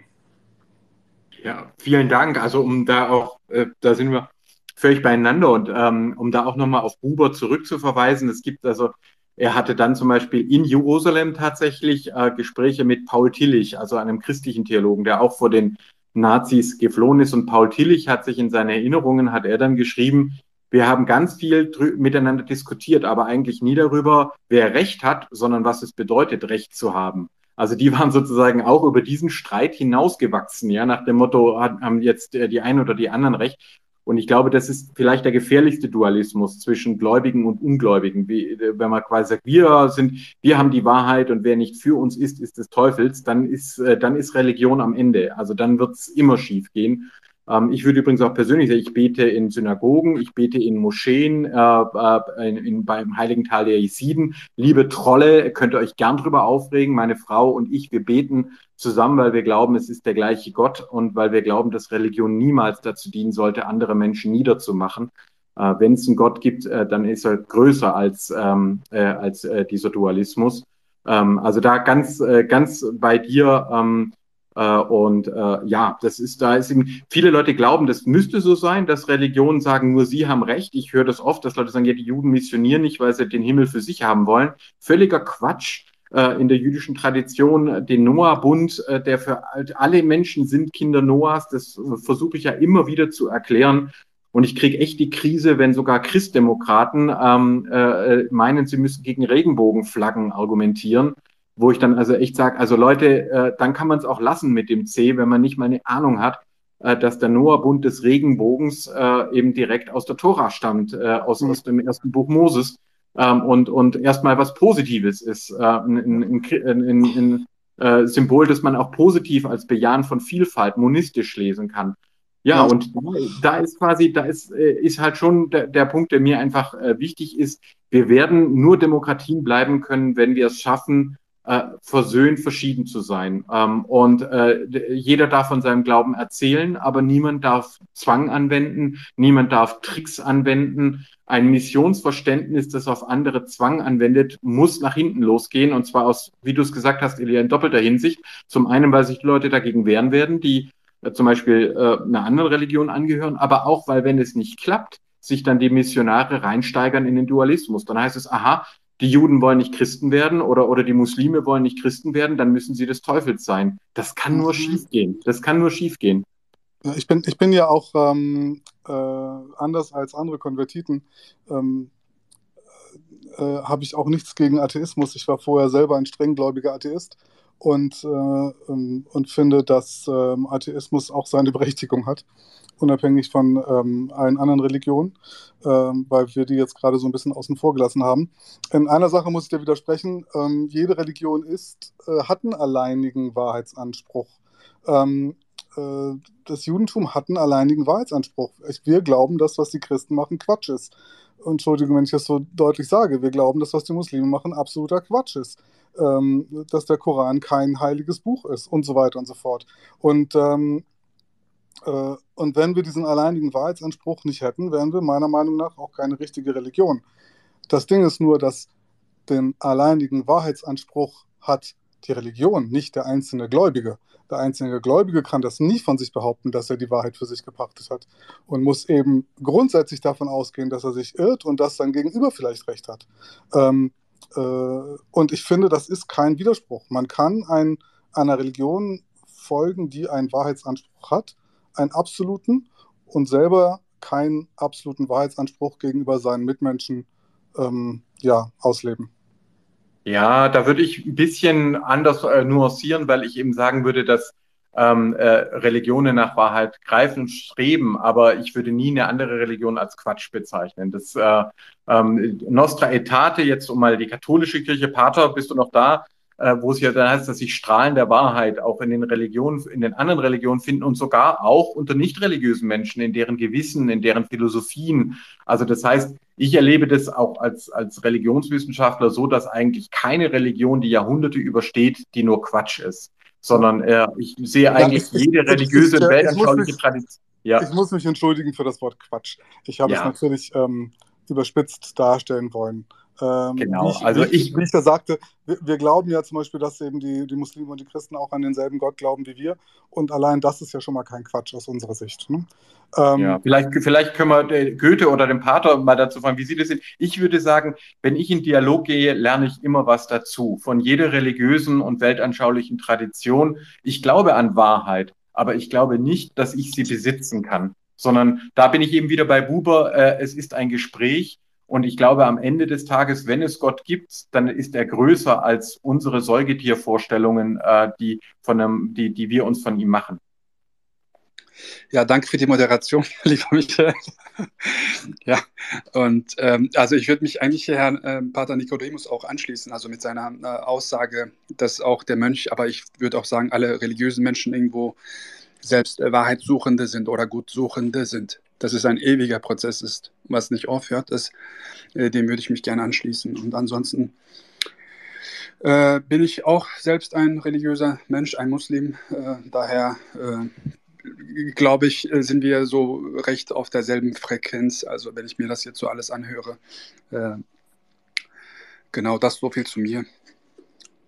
Ja, vielen Dank. Also um da auch, äh, da sind wir völlig beieinander und ähm, um da auch nochmal auf Buber zurückzuverweisen, es gibt also, er hatte dann zum Beispiel in Jerusalem tatsächlich äh, Gespräche mit Paul Tillich, also einem christlichen Theologen, der auch vor den Nazis geflohen ist und Paul Tillich hat sich in seinen Erinnerungen, hat er dann geschrieben, wir haben ganz viel miteinander diskutiert, aber eigentlich nie darüber, wer Recht hat, sondern was es bedeutet, Recht zu haben. Also die waren sozusagen auch über diesen Streit hinausgewachsen, ja, nach dem Motto, haben jetzt äh, die einen oder die anderen recht. Und ich glaube, das ist vielleicht der gefährlichste Dualismus zwischen Gläubigen und Ungläubigen. Wie, äh, wenn man quasi sagt, wir sind, wir haben die Wahrheit und wer nicht für uns ist, ist des Teufels, dann ist, äh, dann ist Religion am Ende. Also dann wird es immer schief gehen. Ähm, ich würde übrigens auch persönlich sagen, ich bete in Synagogen, ich bete in Moscheen, äh, äh, in, in, beim Heiligen Tal der Jesiden. Liebe Trolle, könnt ihr euch gern drüber aufregen. Meine Frau und ich, wir beten zusammen, weil wir glauben, es ist der gleiche Gott und weil wir glauben, dass Religion niemals dazu dienen sollte, andere Menschen niederzumachen. Äh, Wenn es einen Gott gibt, äh, dann ist er größer als, ähm, äh, als äh, dieser Dualismus. Ähm, also da ganz, ganz bei dir. Ähm, äh, und äh, ja, das ist, da ist eben, viele Leute glauben, das müsste so sein, dass Religionen sagen, nur sie haben Recht. Ich höre das oft, dass Leute sagen, ja, die Juden missionieren nicht, weil sie den Himmel für sich haben wollen. Völliger Quatsch. Äh, in der jüdischen Tradition den Noah-Bund, äh, der für alle Menschen sind Kinder Noahs. Das versuche ich ja immer wieder zu erklären. Und ich kriege echt die Krise, wenn sogar Christdemokraten ähm, äh, meinen, sie müssen gegen Regenbogenflaggen argumentieren wo ich dann also echt sage, also Leute, äh, dann kann man es auch lassen mit dem C, wenn man nicht mal eine Ahnung hat, äh, dass der Noah-Bund des Regenbogens äh, eben direkt aus der Tora stammt, äh, aus, mhm. aus dem ersten Buch Moses ähm, und, und erstmal was Positives ist, äh, ein, ein, ein, äh, Symbol, das man auch positiv als Bejahen von Vielfalt monistisch lesen kann. Ja, und da ist quasi, da ist, ist halt schon der, der Punkt, der mir einfach wichtig ist. Wir werden nur Demokratien bleiben können, wenn wir es schaffen, äh, versöhnt verschieden zu sein. Ähm, und äh, jeder darf von seinem Glauben erzählen, aber niemand darf Zwang anwenden, niemand darf Tricks anwenden. Ein Missionsverständnis, das auf andere Zwang anwendet, muss nach hinten losgehen. Und zwar aus, wie du es gesagt hast, Elia, in doppelter Hinsicht. Zum einen, weil sich die Leute dagegen wehren werden, die äh, zum Beispiel äh, einer anderen Religion angehören, aber auch, weil wenn es nicht klappt, sich dann die Missionare reinsteigern in den Dualismus. Dann heißt es, aha, die Juden wollen nicht Christen werden oder, oder die Muslime wollen nicht Christen werden, dann müssen sie des Teufels sein. Das kann nur mhm. schiefgehen. Das kann nur schiefgehen. Ich bin, ich bin ja auch ähm, äh, anders als andere Konvertiten. Ähm, äh, habe ich auch nichts gegen Atheismus. Ich war vorher selber ein strenggläubiger Atheist und, äh, ähm, und finde, dass ähm, Atheismus auch seine Berechtigung hat unabhängig von ähm, allen anderen Religionen, ähm, weil wir die jetzt gerade so ein bisschen außen vor gelassen haben. In einer Sache muss ich dir widersprechen. Ähm, jede Religion ist, äh, hat einen alleinigen Wahrheitsanspruch. Ähm, äh, das Judentum hat einen alleinigen Wahrheitsanspruch. Wir glauben, dass was die Christen machen, Quatsch ist. Entschuldigung, wenn ich das so deutlich sage. Wir glauben, dass was die Muslime machen, absoluter Quatsch ist. Ähm, dass der Koran kein heiliges Buch ist und so weiter und so fort. Und ähm, äh, und wenn wir diesen alleinigen Wahrheitsanspruch nicht hätten, wären wir meiner Meinung nach auch keine richtige Religion. Das Ding ist nur, dass den alleinigen Wahrheitsanspruch hat die Religion, nicht der einzelne Gläubige. Der einzelne Gläubige kann das nie von sich behaupten, dass er die Wahrheit für sich gepachtet hat und muss eben grundsätzlich davon ausgehen, dass er sich irrt und dass sein Gegenüber vielleicht recht hat. Ähm, äh, und ich finde, das ist kein Widerspruch. Man kann ein, einer Religion folgen, die einen Wahrheitsanspruch hat einen absoluten und selber keinen absoluten Wahrheitsanspruch gegenüber seinen Mitmenschen ähm, ja, ausleben. Ja, da würde ich ein bisschen anders äh, nuancieren, weil ich eben sagen würde, dass ähm, äh, Religionen nach Wahrheit greifen und streben, aber ich würde nie eine andere Religion als Quatsch bezeichnen. Das äh, ähm, Nostra Aetate, jetzt um mal die katholische Kirche, Pater, bist du noch da? Äh, wo es ja dann heißt, dass sich Strahlen der Wahrheit auch in den Religionen, in den anderen Religionen finden und sogar auch unter nicht religiösen Menschen, in deren Gewissen, in deren Philosophien. Also das heißt, ich erlebe das auch als, als Religionswissenschaftler so, dass eigentlich keine Religion die Jahrhunderte übersteht, die nur Quatsch ist, sondern äh, ich sehe eigentlich ja, ich, jede ich, religiöse ich, weltanschauliche Tradition. Ja. Ich muss mich entschuldigen für das Wort Quatsch. Ich habe ja. es natürlich ähm, überspitzt darstellen wollen. Ähm, genau, ich, also ich, wie ich da sagte, wir, wir, glauben ja zum Beispiel, dass eben die, die Muslime und die Christen auch an denselben Gott glauben wie wir. Und allein das ist ja schon mal kein Quatsch aus unserer Sicht. Ne? Ähm, ja, vielleicht, vielleicht können wir Goethe oder den Pater mal dazu fragen, wie Sie das sehen. Ich würde sagen, wenn ich in Dialog gehe, lerne ich immer was dazu. Von jeder religiösen und weltanschaulichen Tradition. Ich glaube an Wahrheit, aber ich glaube nicht, dass ich sie besitzen kann sondern da bin ich eben wieder bei Buber, äh, es ist ein Gespräch und ich glaube, am Ende des Tages, wenn es Gott gibt, dann ist er größer als unsere Säugetiervorstellungen, äh, die, von einem, die, die wir uns von ihm machen. Ja, danke für die Moderation, lieber Michael. ja, und ähm, also ich würde mich eigentlich Herrn äh, Pater Nicodemus auch anschließen, also mit seiner äh, Aussage, dass auch der Mönch, aber ich würde auch sagen, alle religiösen Menschen irgendwo selbst äh, Wahrheitssuchende sind oder Gutsuchende sind dass es ein ewiger Prozess ist, was nicht aufhört, ist, äh, dem würde ich mich gerne anschließen. Und ansonsten äh, bin ich auch selbst ein religiöser Mensch, ein Muslim. Äh, daher äh, glaube ich, äh, sind wir so recht auf derselben Frequenz. Also wenn ich mir das jetzt so alles anhöre. Genau, das so viel zu mir.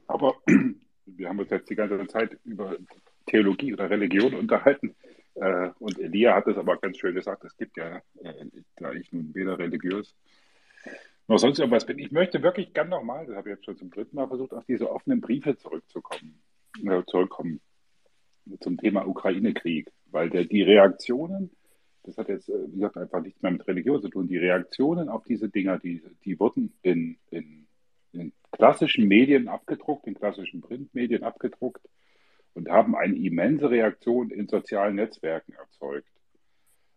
Aber wir haben uns jetzt die ganze Zeit über Theologie oder Religion unterhalten. Äh, und Elia hat es aber ganz schön gesagt, es gibt ja, äh, da ich nun weder religiös noch sonst irgendwas bin. Ich möchte wirklich gern nochmal, das habe ich jetzt schon zum dritten Mal versucht, auf diese offenen Briefe zurückzukommen, äh, zurückkommen zum Thema Ukraine-Krieg, weil der, die Reaktionen, das hat jetzt, wie gesagt, einfach nichts mehr mit Religion zu tun, die Reaktionen auf diese Dinger, die, die wurden in, in, in klassischen Medien abgedruckt, in klassischen Printmedien abgedruckt und haben eine immense Reaktion in sozialen Netzwerken erzeugt.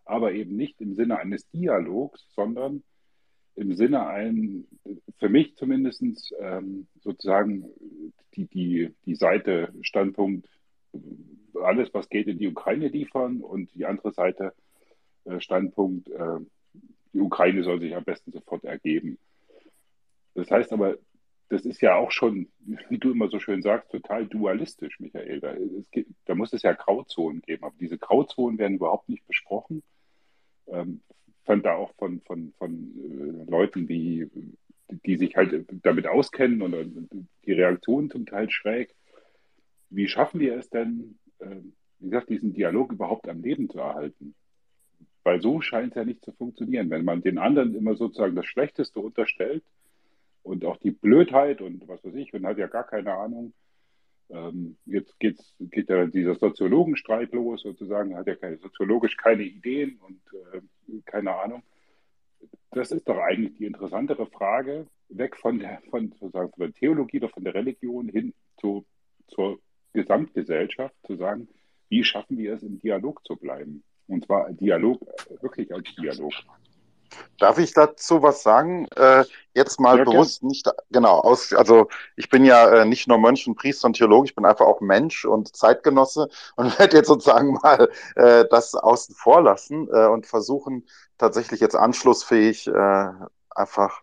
Aber eben nicht im Sinne eines Dialogs, sondern im Sinne ein, für mich zumindest ähm, sozusagen die, die, die Seite Standpunkt, alles, was geht, in die Ukraine liefern und die andere Seite äh, Standpunkt, äh, die Ukraine soll sich am besten sofort ergeben. Das heißt aber, das ist ja auch schon, wie du immer so schön sagst, total dualistisch, Michael. Da, gibt, da muss es ja Grauzonen geben, aber diese Grauzonen werden überhaupt nicht besprochen. Ähm, fand da auch von, von, von äh, Leuten, wie, die sich halt damit auskennen und die Reaktionen zum Teil schräg. Wie schaffen wir es denn, äh, wie gesagt, diesen Dialog überhaupt am Leben zu erhalten? Weil so scheint es ja nicht zu funktionieren. Wenn man den anderen immer sozusagen das Schlechteste unterstellt, und auch die Blödheit und was weiß ich, man hat ja gar keine Ahnung. Ähm, jetzt geht's, geht ja dieser Soziologenstreit los, sozusagen, hat ja keine, soziologisch keine Ideen und äh, keine Ahnung. Das ist doch eigentlich die interessantere Frage, weg von der, von, sozusagen von der Theologie oder von der Religion hin zu, zur Gesamtgesellschaft, zu sagen, wie schaffen wir es, im Dialog zu bleiben? Und zwar Dialog, wirklich als Dialog. Darf ich dazu was sagen? Äh, jetzt mal ja, bewusst gern. nicht, genau, aus, also ich bin ja äh, nicht nur Mönch und Priester und Theologe, ich bin einfach auch Mensch und Zeitgenosse und werde jetzt sozusagen mal äh, das außen vor lassen äh, und versuchen tatsächlich jetzt anschlussfähig äh, einfach,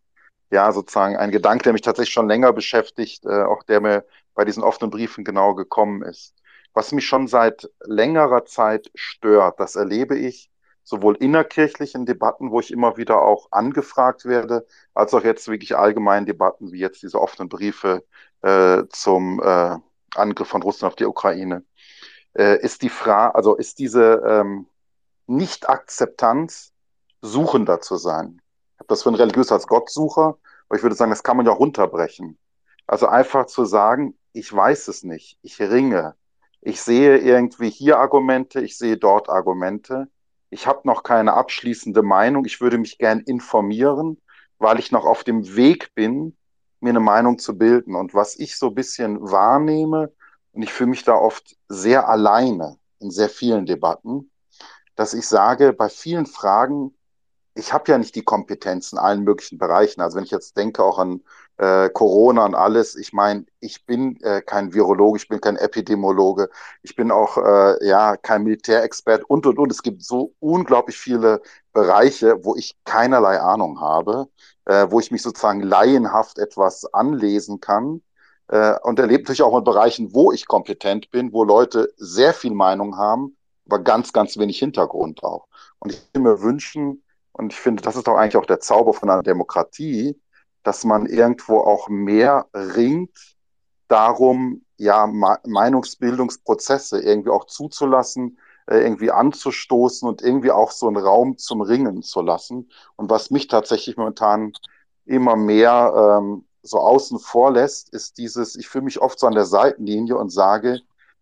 ja, sozusagen ein Gedanke, der mich tatsächlich schon länger beschäftigt, äh, auch der mir bei diesen offenen Briefen genau gekommen ist. Was mich schon seit längerer Zeit stört, das erlebe ich, sowohl innerkirchlichen Debatten, wo ich immer wieder auch angefragt werde, als auch jetzt wirklich allgemeinen Debatten, wie jetzt diese offenen Briefe äh, zum äh, Angriff von Russland auf die Ukraine, äh, ist die Frage, also ist diese ähm, Nicht-Akzeptanz, suchender zu sein. Ich habe das für ein religiös als Gottsucher, aber ich würde sagen, das kann man ja runterbrechen. Also einfach zu sagen, ich weiß es nicht, ich ringe, ich sehe irgendwie hier Argumente, ich sehe dort Argumente ich habe noch keine abschließende Meinung, ich würde mich gern informieren, weil ich noch auf dem Weg bin, mir eine Meinung zu bilden. Und was ich so ein bisschen wahrnehme und ich fühle mich da oft sehr alleine in sehr vielen Debatten, dass ich sage, bei vielen Fragen, ich habe ja nicht die Kompetenz in allen möglichen Bereichen. Also wenn ich jetzt denke auch an äh, Corona und alles, ich meine, ich bin äh, kein Virologe, ich bin kein Epidemiologe, ich bin auch äh, ja kein Militärexpert und und und. Es gibt so unglaublich viele Bereiche, wo ich keinerlei Ahnung habe, äh, wo ich mich sozusagen laienhaft etwas anlesen kann. Äh, und erlebe natürlich auch in Bereichen, wo ich kompetent bin, wo Leute sehr viel Meinung haben, aber ganz, ganz wenig Hintergrund auch. Und ich würde mir wünschen, und ich finde, das ist doch eigentlich auch der Zauber von einer Demokratie, dass man irgendwo auch mehr ringt darum, ja, Meinungsbildungsprozesse irgendwie auch zuzulassen, äh, irgendwie anzustoßen und irgendwie auch so einen Raum zum Ringen zu lassen. Und was mich tatsächlich momentan immer mehr ähm, so außen vor lässt, ist dieses, ich fühle mich oft so an der Seitenlinie und sage,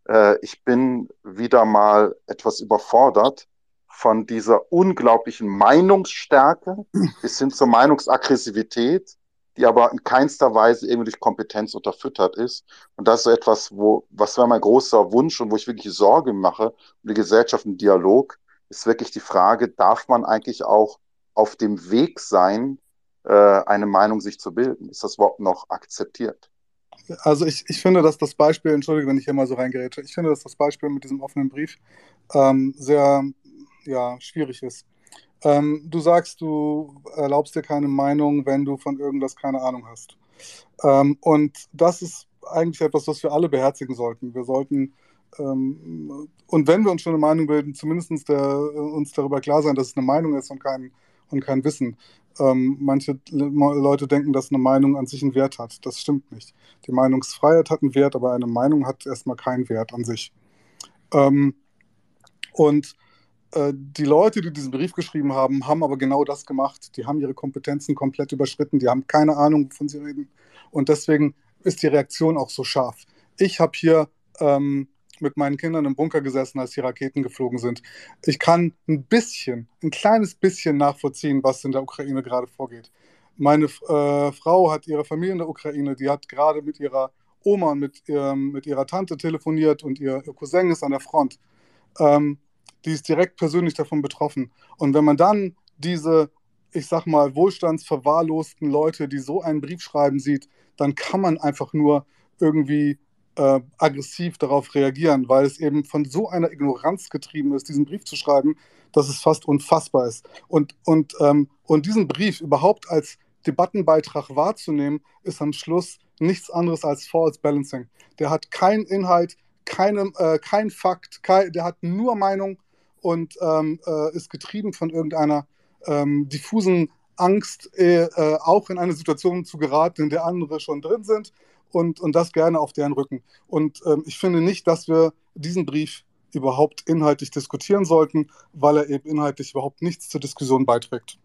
äh, ich bin wieder mal etwas überfordert von dieser unglaublichen Meinungsstärke bis hin zur Meinungsaggressivität, die aber in keinster Weise irgendwie durch Kompetenz unterfüttert ist. Und das ist etwas, wo, was wäre mein großer Wunsch und wo ich wirklich Sorge mache um die Gesellschaft im Dialog, ist wirklich die Frage, darf man eigentlich auch auf dem Weg sein, äh, eine Meinung sich zu bilden? Ist das überhaupt noch akzeptiert? Also ich, ich finde, dass das Beispiel, entschuldige, wenn ich hier mal so reingerätsche, ich finde, dass das Beispiel mit diesem offenen Brief ähm, sehr ja, schwierig ist. Ähm, du sagst, du erlaubst dir keine Meinung, wenn du von irgendwas keine Ahnung hast. Ähm, und das ist eigentlich etwas, was wir alle beherzigen sollten. Wir sollten, ähm, und wenn wir uns schon eine Meinung bilden, zumindest der, uns darüber klar sein, dass es eine Meinung ist und kein, und kein Wissen. Ähm, manche Leute denken, dass eine Meinung an sich einen Wert hat. Das stimmt nicht. Die Meinungsfreiheit hat einen Wert, aber eine Meinung hat erstmal keinen Wert an sich. Ähm, und die Leute, die diesen Brief geschrieben haben, haben aber genau das gemacht. Die haben ihre Kompetenzen komplett überschritten. Die haben keine Ahnung, wovon sie reden. Und deswegen ist die Reaktion auch so scharf. Ich habe hier ähm, mit meinen Kindern im Bunker gesessen, als die Raketen geflogen sind. Ich kann ein bisschen, ein kleines bisschen nachvollziehen, was in der Ukraine gerade vorgeht. Meine äh, Frau hat ihre Familie in der Ukraine, die hat gerade mit ihrer Oma und mit, ihrem, mit ihrer Tante telefoniert und ihr, ihr Cousin ist an der Front. Ähm, die ist direkt persönlich davon betroffen. Und wenn man dann diese, ich sag mal, wohlstandsverwahrlosten Leute, die so einen Brief schreiben, sieht, dann kann man einfach nur irgendwie äh, aggressiv darauf reagieren, weil es eben von so einer Ignoranz getrieben ist, diesen Brief zu schreiben, dass es fast unfassbar ist. Und, und, ähm, und diesen Brief überhaupt als Debattenbeitrag wahrzunehmen, ist am Schluss nichts anderes als False Balancing. Der hat keinen Inhalt, keine, äh, kein Fakt, kein, der hat nur Meinung und ähm, äh, ist getrieben von irgendeiner ähm, diffusen Angst, äh, äh, auch in eine Situation zu geraten, in der andere schon drin sind und, und das gerne auf deren Rücken. Und ähm, ich finde nicht, dass wir diesen Brief überhaupt inhaltlich diskutieren sollten, weil er eben inhaltlich überhaupt nichts zur Diskussion beiträgt.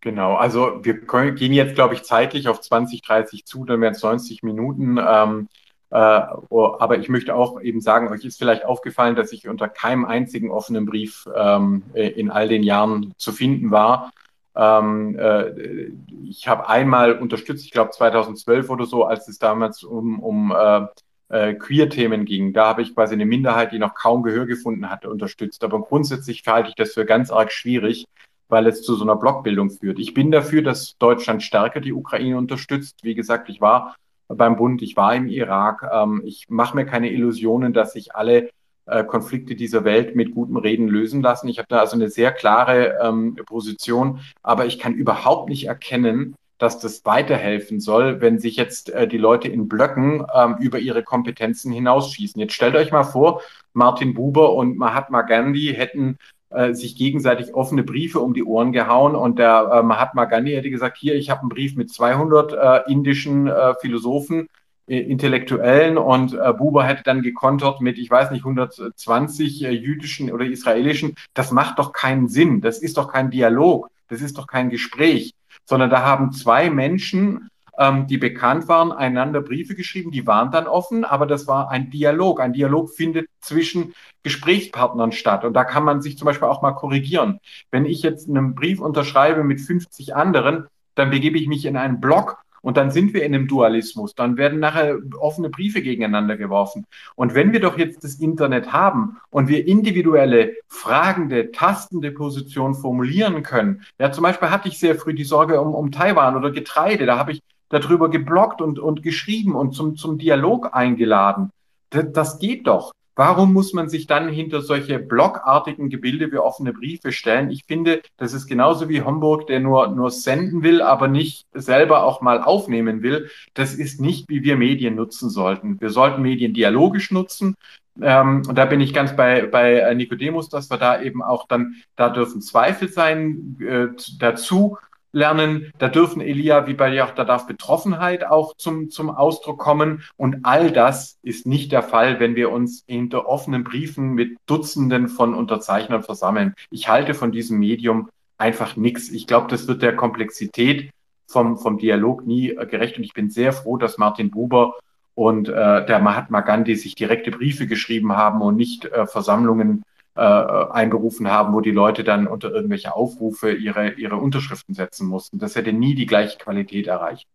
Genau, also wir können, gehen jetzt, glaube ich, zeitlich auf 20, 30 zu, dann wären es 90 Minuten. Ähm, aber ich möchte auch eben sagen, euch ist vielleicht aufgefallen, dass ich unter keinem einzigen offenen Brief ähm, in all den Jahren zu finden war. Ähm, äh, ich habe einmal unterstützt, ich glaube 2012 oder so, als es damals um, um äh, äh, Queer-Themen ging. Da habe ich quasi eine Minderheit, die noch kaum Gehör gefunden hatte, unterstützt. Aber grundsätzlich halte ich das für ganz arg schwierig, weil es zu so einer Blockbildung führt. Ich bin dafür, dass Deutschland stärker die Ukraine unterstützt. Wie gesagt, ich war beim Bund, ich war im Irak. Ähm, ich mache mir keine Illusionen, dass sich alle äh, Konflikte dieser Welt mit gutem Reden lösen lassen. Ich habe da also eine sehr klare ähm, Position, aber ich kann überhaupt nicht erkennen, dass das weiterhelfen soll, wenn sich jetzt äh, die Leute in Blöcken ähm, über ihre Kompetenzen hinausschießen. Jetzt stellt euch mal vor, Martin Buber und Mahatma Gandhi hätten äh, sich gegenseitig offene Briefe um die Ohren gehauen und der äh, Mahatma Gandhi hätte gesagt, hier, ich habe einen Brief mit 200 äh, indischen äh, Philosophen, äh, Intellektuellen und äh, Buber hätte dann gekontert mit, ich weiß nicht, 120 jüdischen oder israelischen. Das macht doch keinen Sinn. Das ist doch kein Dialog. Das ist doch kein Gespräch, sondern da haben zwei Menschen ähm, die bekannt waren, einander Briefe geschrieben, die waren dann offen, aber das war ein Dialog. Ein Dialog findet zwischen Gesprächspartnern statt und da kann man sich zum Beispiel auch mal korrigieren. Wenn ich jetzt einen Brief unterschreibe mit 50 anderen, dann begebe ich mich in einen Blog Und dann sind wir in einem Dualismus. Dann werden nachher offene Briefe gegeneinander geworfen. Und wenn wir doch jetzt das Internet haben und wir individuelle, fragende, tastende Positionen formulieren können, ja, zum Beispiel hatte ich sehr früh die Sorge um, um Taiwan oder Getreide. Da habe ich darüber geblockt und, und geschrieben und zum, zum Dialog eingeladen. Das, das geht doch. Warum muss man sich dann hinter solche blockartigen Gebilde wie offene Briefe stellen? Ich finde, das ist genauso wie Homburg, der nur, nur senden will, aber nicht selber auch mal aufnehmen will. Das ist nicht, wie wir Medien nutzen sollten. Wir sollten Medien dialogisch nutzen. Ähm, und da bin ich ganz bei, bei Nicodemus, dass wir da eben auch dann, da dürfen Zweifel sein äh, dazu lernen. Da dürfen Elia, wie bei auch, da darf Betroffenheit auch zum, zum Ausdruck kommen. Und all das ist nicht der Fall, wenn wir uns hinter offenen Briefen mit Dutzenden von Unterzeichnern versammeln. Ich halte von diesem Medium einfach nichts. Ich glaube, das wird der Komplexität vom, vom Dialog nie gerecht. Und ich bin sehr froh, dass Martin Buber und äh, der Mahatma Gandhi sich direkte Briefe geschrieben haben und nicht äh, Versammlungen äh, einberufen haben, wo die Leute dann unter irgendwelche Aufrufe ihre, ihre Unterschriften setzen mussten. Das hätte nie die gleiche Qualität erreicht.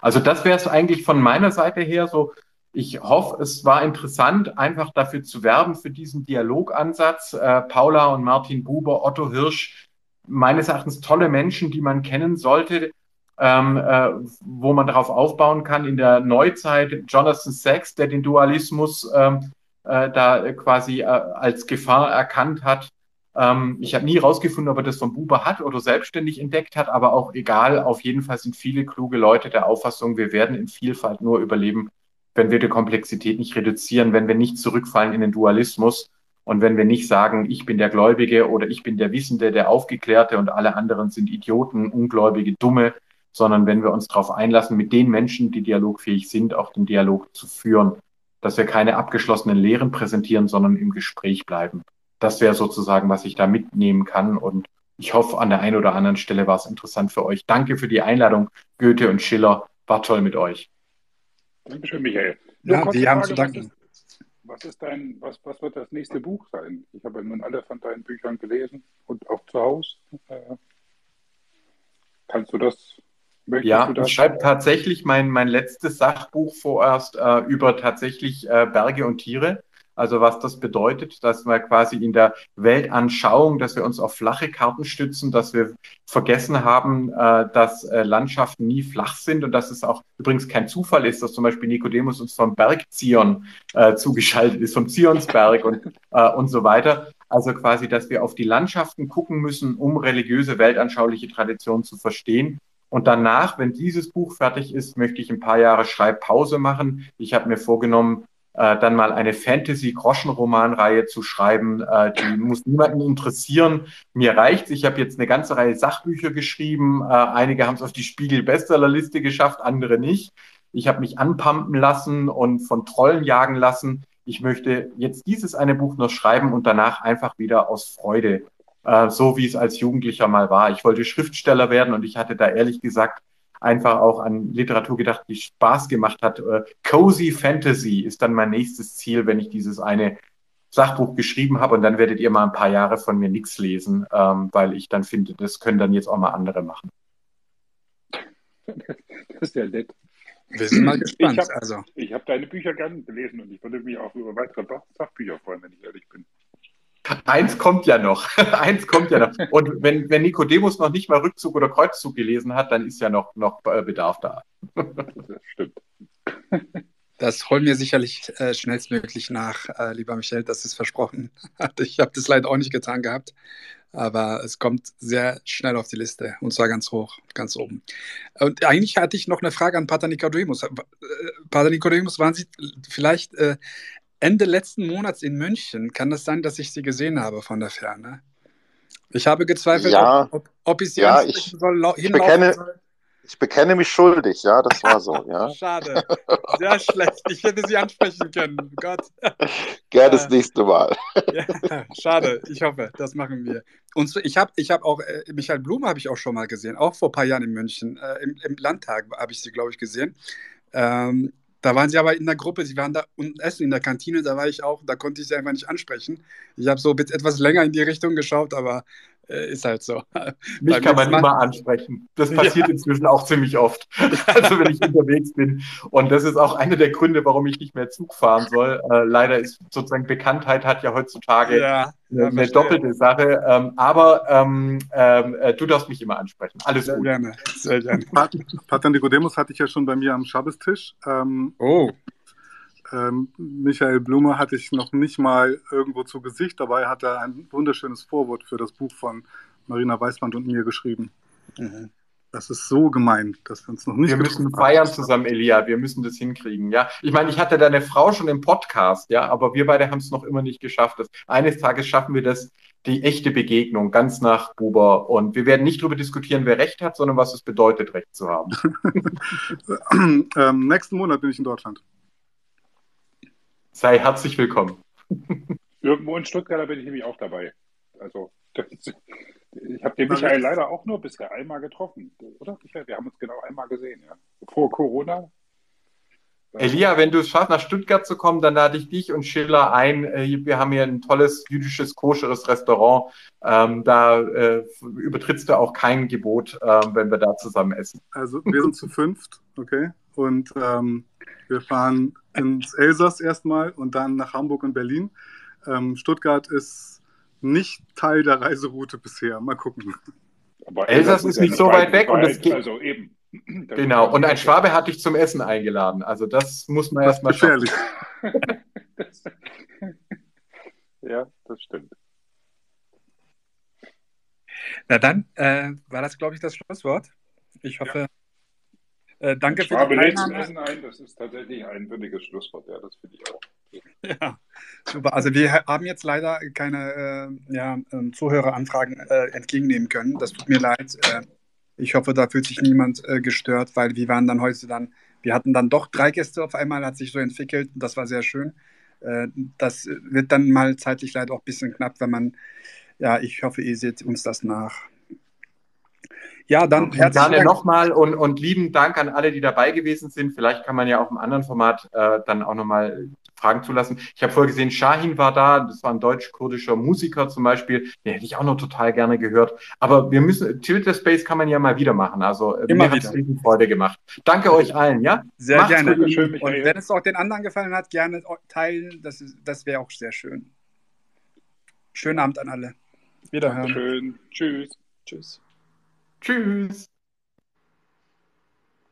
Also das wäre es eigentlich von meiner Seite her so. Ich hoffe, es war interessant, einfach dafür zu werben, für diesen Dialogansatz. Äh, Paula und Martin Buber, Otto Hirsch, meines Erachtens tolle Menschen, die man kennen sollte, ähm, äh, wo man darauf aufbauen kann. In der Neuzeit Jonathan Sachs, der den Dualismus ähm, äh, da quasi äh, als Gefahr erkannt hat. Ähm, ich habe nie herausgefunden, ob er das von Buber hat oder selbstständig entdeckt hat, aber auch egal. Auf jeden Fall sind viele kluge Leute der Auffassung, wir werden in Vielfalt nur überleben, wenn wir die Komplexität nicht reduzieren, wenn wir nicht zurückfallen in den Dualismus und wenn wir nicht sagen, ich bin der Gläubige oder ich bin der Wissende, der Aufgeklärte und alle anderen sind Idioten, Ungläubige, Dumme, sondern wenn wir uns darauf einlassen, mit den Menschen, die dialogfähig sind, auch den Dialog zu führen dass wir keine abgeschlossenen Lehren präsentieren, sondern im Gespräch bleiben. Das wäre sozusagen, was ich da mitnehmen kann. Und ich hoffe, an der einen oder anderen Stelle war es interessant für euch. Danke für die Einladung, Goethe und Schiller. War toll mit euch. Dankeschön, Michael. Nur ja, wir haben zu danken. Was, ist dein, was, was wird das nächste Buch sein? Ich habe nun alle von deinen Büchern gelesen und auch zu Hause. Äh, kannst du das Möchtest ja, ich schreibe tatsächlich mein, mein letztes Sachbuch vorerst äh, über tatsächlich äh, Berge und Tiere. Also was das bedeutet, dass wir quasi in der Weltanschauung, dass wir uns auf flache Karten stützen, dass wir vergessen haben, äh, dass äh, Landschaften nie flach sind und dass es auch übrigens kein Zufall ist, dass zum Beispiel Nikodemus uns vom Berg Zion äh, zugeschaltet ist, vom Zionsberg und, äh, und so weiter. Also quasi, dass wir auf die Landschaften gucken müssen, um religiöse, weltanschauliche Traditionen zu verstehen und danach, wenn dieses Buch fertig ist, möchte ich ein paar Jahre Schreibpause machen. Ich habe mir vorgenommen, äh, dann mal eine Fantasy-Groschenromanreihe zu schreiben. Äh, die muss niemanden interessieren. Mir reicht's. Ich habe jetzt eine ganze Reihe Sachbücher geschrieben. Äh, einige haben es auf die Spiegel-Bestsellerliste geschafft, andere nicht. Ich habe mich anpumpen lassen und von Trollen jagen lassen. Ich möchte jetzt dieses eine Buch noch schreiben und danach einfach wieder aus Freude äh, so wie es als Jugendlicher mal war. Ich wollte Schriftsteller werden und ich hatte da ehrlich gesagt einfach auch an Literatur gedacht, die Spaß gemacht hat. Äh, Cozy Fantasy ist dann mein nächstes Ziel, wenn ich dieses eine Sachbuch geschrieben habe und dann werdet ihr mal ein paar Jahre von mir nichts lesen, ähm, weil ich dann finde, das können dann jetzt auch mal andere machen. Das ist ja nett. Wir sind mal gespannt. Ich habe also. hab deine Bücher gerne gelesen und ich würde mich auch über weitere Sachbücher freuen, wenn ich ehrlich bin. Eins kommt ja noch. Eins kommt ja noch. Und wenn, wenn Nikodemus noch nicht mal Rückzug oder Kreuzzug gelesen hat, dann ist ja noch, noch äh, Bedarf da. Das stimmt. Das holen wir sicherlich äh, schnellstmöglich nach, äh, lieber Michael, das ist versprochen. ich habe das leider auch nicht getan gehabt, aber es kommt sehr schnell auf die Liste und zwar ganz hoch, ganz oben. Und eigentlich hatte ich noch eine Frage an Pater Nikodemus. Äh, Pater Nikodemus, waren Sie vielleicht äh, Ende letzten Monats in München. Kann das sein, dass ich sie gesehen habe von der Ferne? Ich habe gezweifelt, ja, ob, ob, ich sie ja, ich, soll, ich bekenne, soll. Ich bekenne mich schuldig, ja, das war so, ja. Schade, sehr schlecht. Ich hätte sie ansprechen können, Gott. Gerne das äh, nächste Mal. Ja, schade, ich hoffe, das machen wir. Und so, ich habe ich hab auch, äh, Michael Blum habe ich auch schon mal gesehen, auch vor ein paar Jahren in München. Äh, im, im, Landtag habe ich sie, glaube ich, gesehen. Ähm, da waren sie aber in der Gruppe, sie waren da unten essen in der Kantine, da war ich auch, da konnte ich sie einfach nicht ansprechen. Ich habe so etwas länger in die Richtung geschaut, aber ist halt so. Mich Beim kann man immer ansprechen. Das passiert inzwischen auch ziemlich oft. Also wenn ich unterwegs bin. Und das ist auch einer der Gründe, warum ich nicht mehr Zug fahren soll. Äh, leider ist sozusagen Bekanntheit hat ja heutzutage Ja, eine, ja, eine doppelte Sache. Ähm, aber ähm, ähm, äh, du darfst mich immer ansprechen. Alles Sehr gut. gerne, sehr gerne. Pat- Nicodemus hatte ich ja schon bei mir am Schabbestisch. Ähm, Oh, ähm, Michael Blume hatte ich noch nicht mal irgendwo zu Gesicht. Dabei hat er ein wunderschönes Vorwort für das Buch von Marina Weißband und mir geschrieben. mhm. Das ist so gemein, dass wir uns noch nicht Wir müssen feiern haben. zusammen, Elia. Wir müssen das hinkriegen. Ja, ich meine, ich hatte deine Frau schon im Podcast, ja, aber wir beide haben es noch immer nicht geschafft. Das, eines Tages schaffen wir das, die echte Begegnung, ganz nach Buber. Und wir werden nicht darüber diskutieren, wer Recht hat, sondern was es bedeutet, Recht zu haben. ähm, nächsten Monat bin ich in Deutschland. Sei herzlich willkommen. Irgendwo in Stuttgart da bin ich nämlich auch dabei. Also, das, ich habe den Michael leider auch nur bisher einmal getroffen, oder? Michael, wir haben uns genau einmal gesehen, ja. Vor Corona. Elia, wenn du es schaffst, nach Stuttgart zu kommen, dann lade ich dich und Schiller ein. Äh, Wir haben hier ein tolles jüdisches, koscheres Restaurant. Ähm, da äh, übertrittst du auch kein Gebot, ähm, wenn wir da zusammen essen. Also wir sind zu fünft, okay? Und ähm, wir fahren ins Elsass erstmal und dann nach Hamburg und Berlin. Ähm, Stuttgart ist nicht Teil der Reiseroute bisher. Mal gucken. Aber Elsass ist ja nicht so weit weg und es geht- Also eben. Genau. ist- Und ein Schwabe hat dich zum Essen eingeladen. Also das muss man Das erstmal ist schaffen. gefährlich. Das- ja, das stimmt. Na dann äh, war das, glaube ich, das Schlusswort. Ich hoffe, äh, danke für Schwabe die. Essen ein, das ist tatsächlich ein würdiges Schlusswort. Ja, das finde ich auch. Ja, super. Also wir haben jetzt leider keine äh, ja, ähm, Zuhöreranfragen äh, entgegennehmen können. Das tut mir leid. Äh, ich hoffe, da fühlt sich niemand äh, gestört, weil wir waren dann heute dann, wir hatten dann doch drei Gäste auf einmal, hat sich so entwickelt. Das war sehr schön. Äh, das wird dann mal zeitlich leider auch ein bisschen knapp, wenn man, ja, ich hoffe, ihr seht uns das nach. Ja, dann herzlichen gerne Dank. nochmal und, und lieben Dank an alle, die dabei gewesen sind. Vielleicht kann man ja auch im anderen Format äh, dann auch nochmal Fragen zulassen. Ich habe vorher gesehen, Shahin war da, das war ein deutsch-kurdischer Musiker zum Beispiel, den hätte ich auch noch total gerne gehört. Aber wir müssen, Tilted Space kann man ja mal wieder machen. Also äh, Immer mir hat es wieder. riesen Freude gemacht. Danke euch allen, ja? Sehr Macht's gerne. gut. Schön. Und wenn es auch den anderen gefallen hat, gerne teilen. Das, ist- das wäre auch sehr schön. Schönen Abend an alle. Wiederhören. Schön. Tschüss. Tschüss. Tschüss.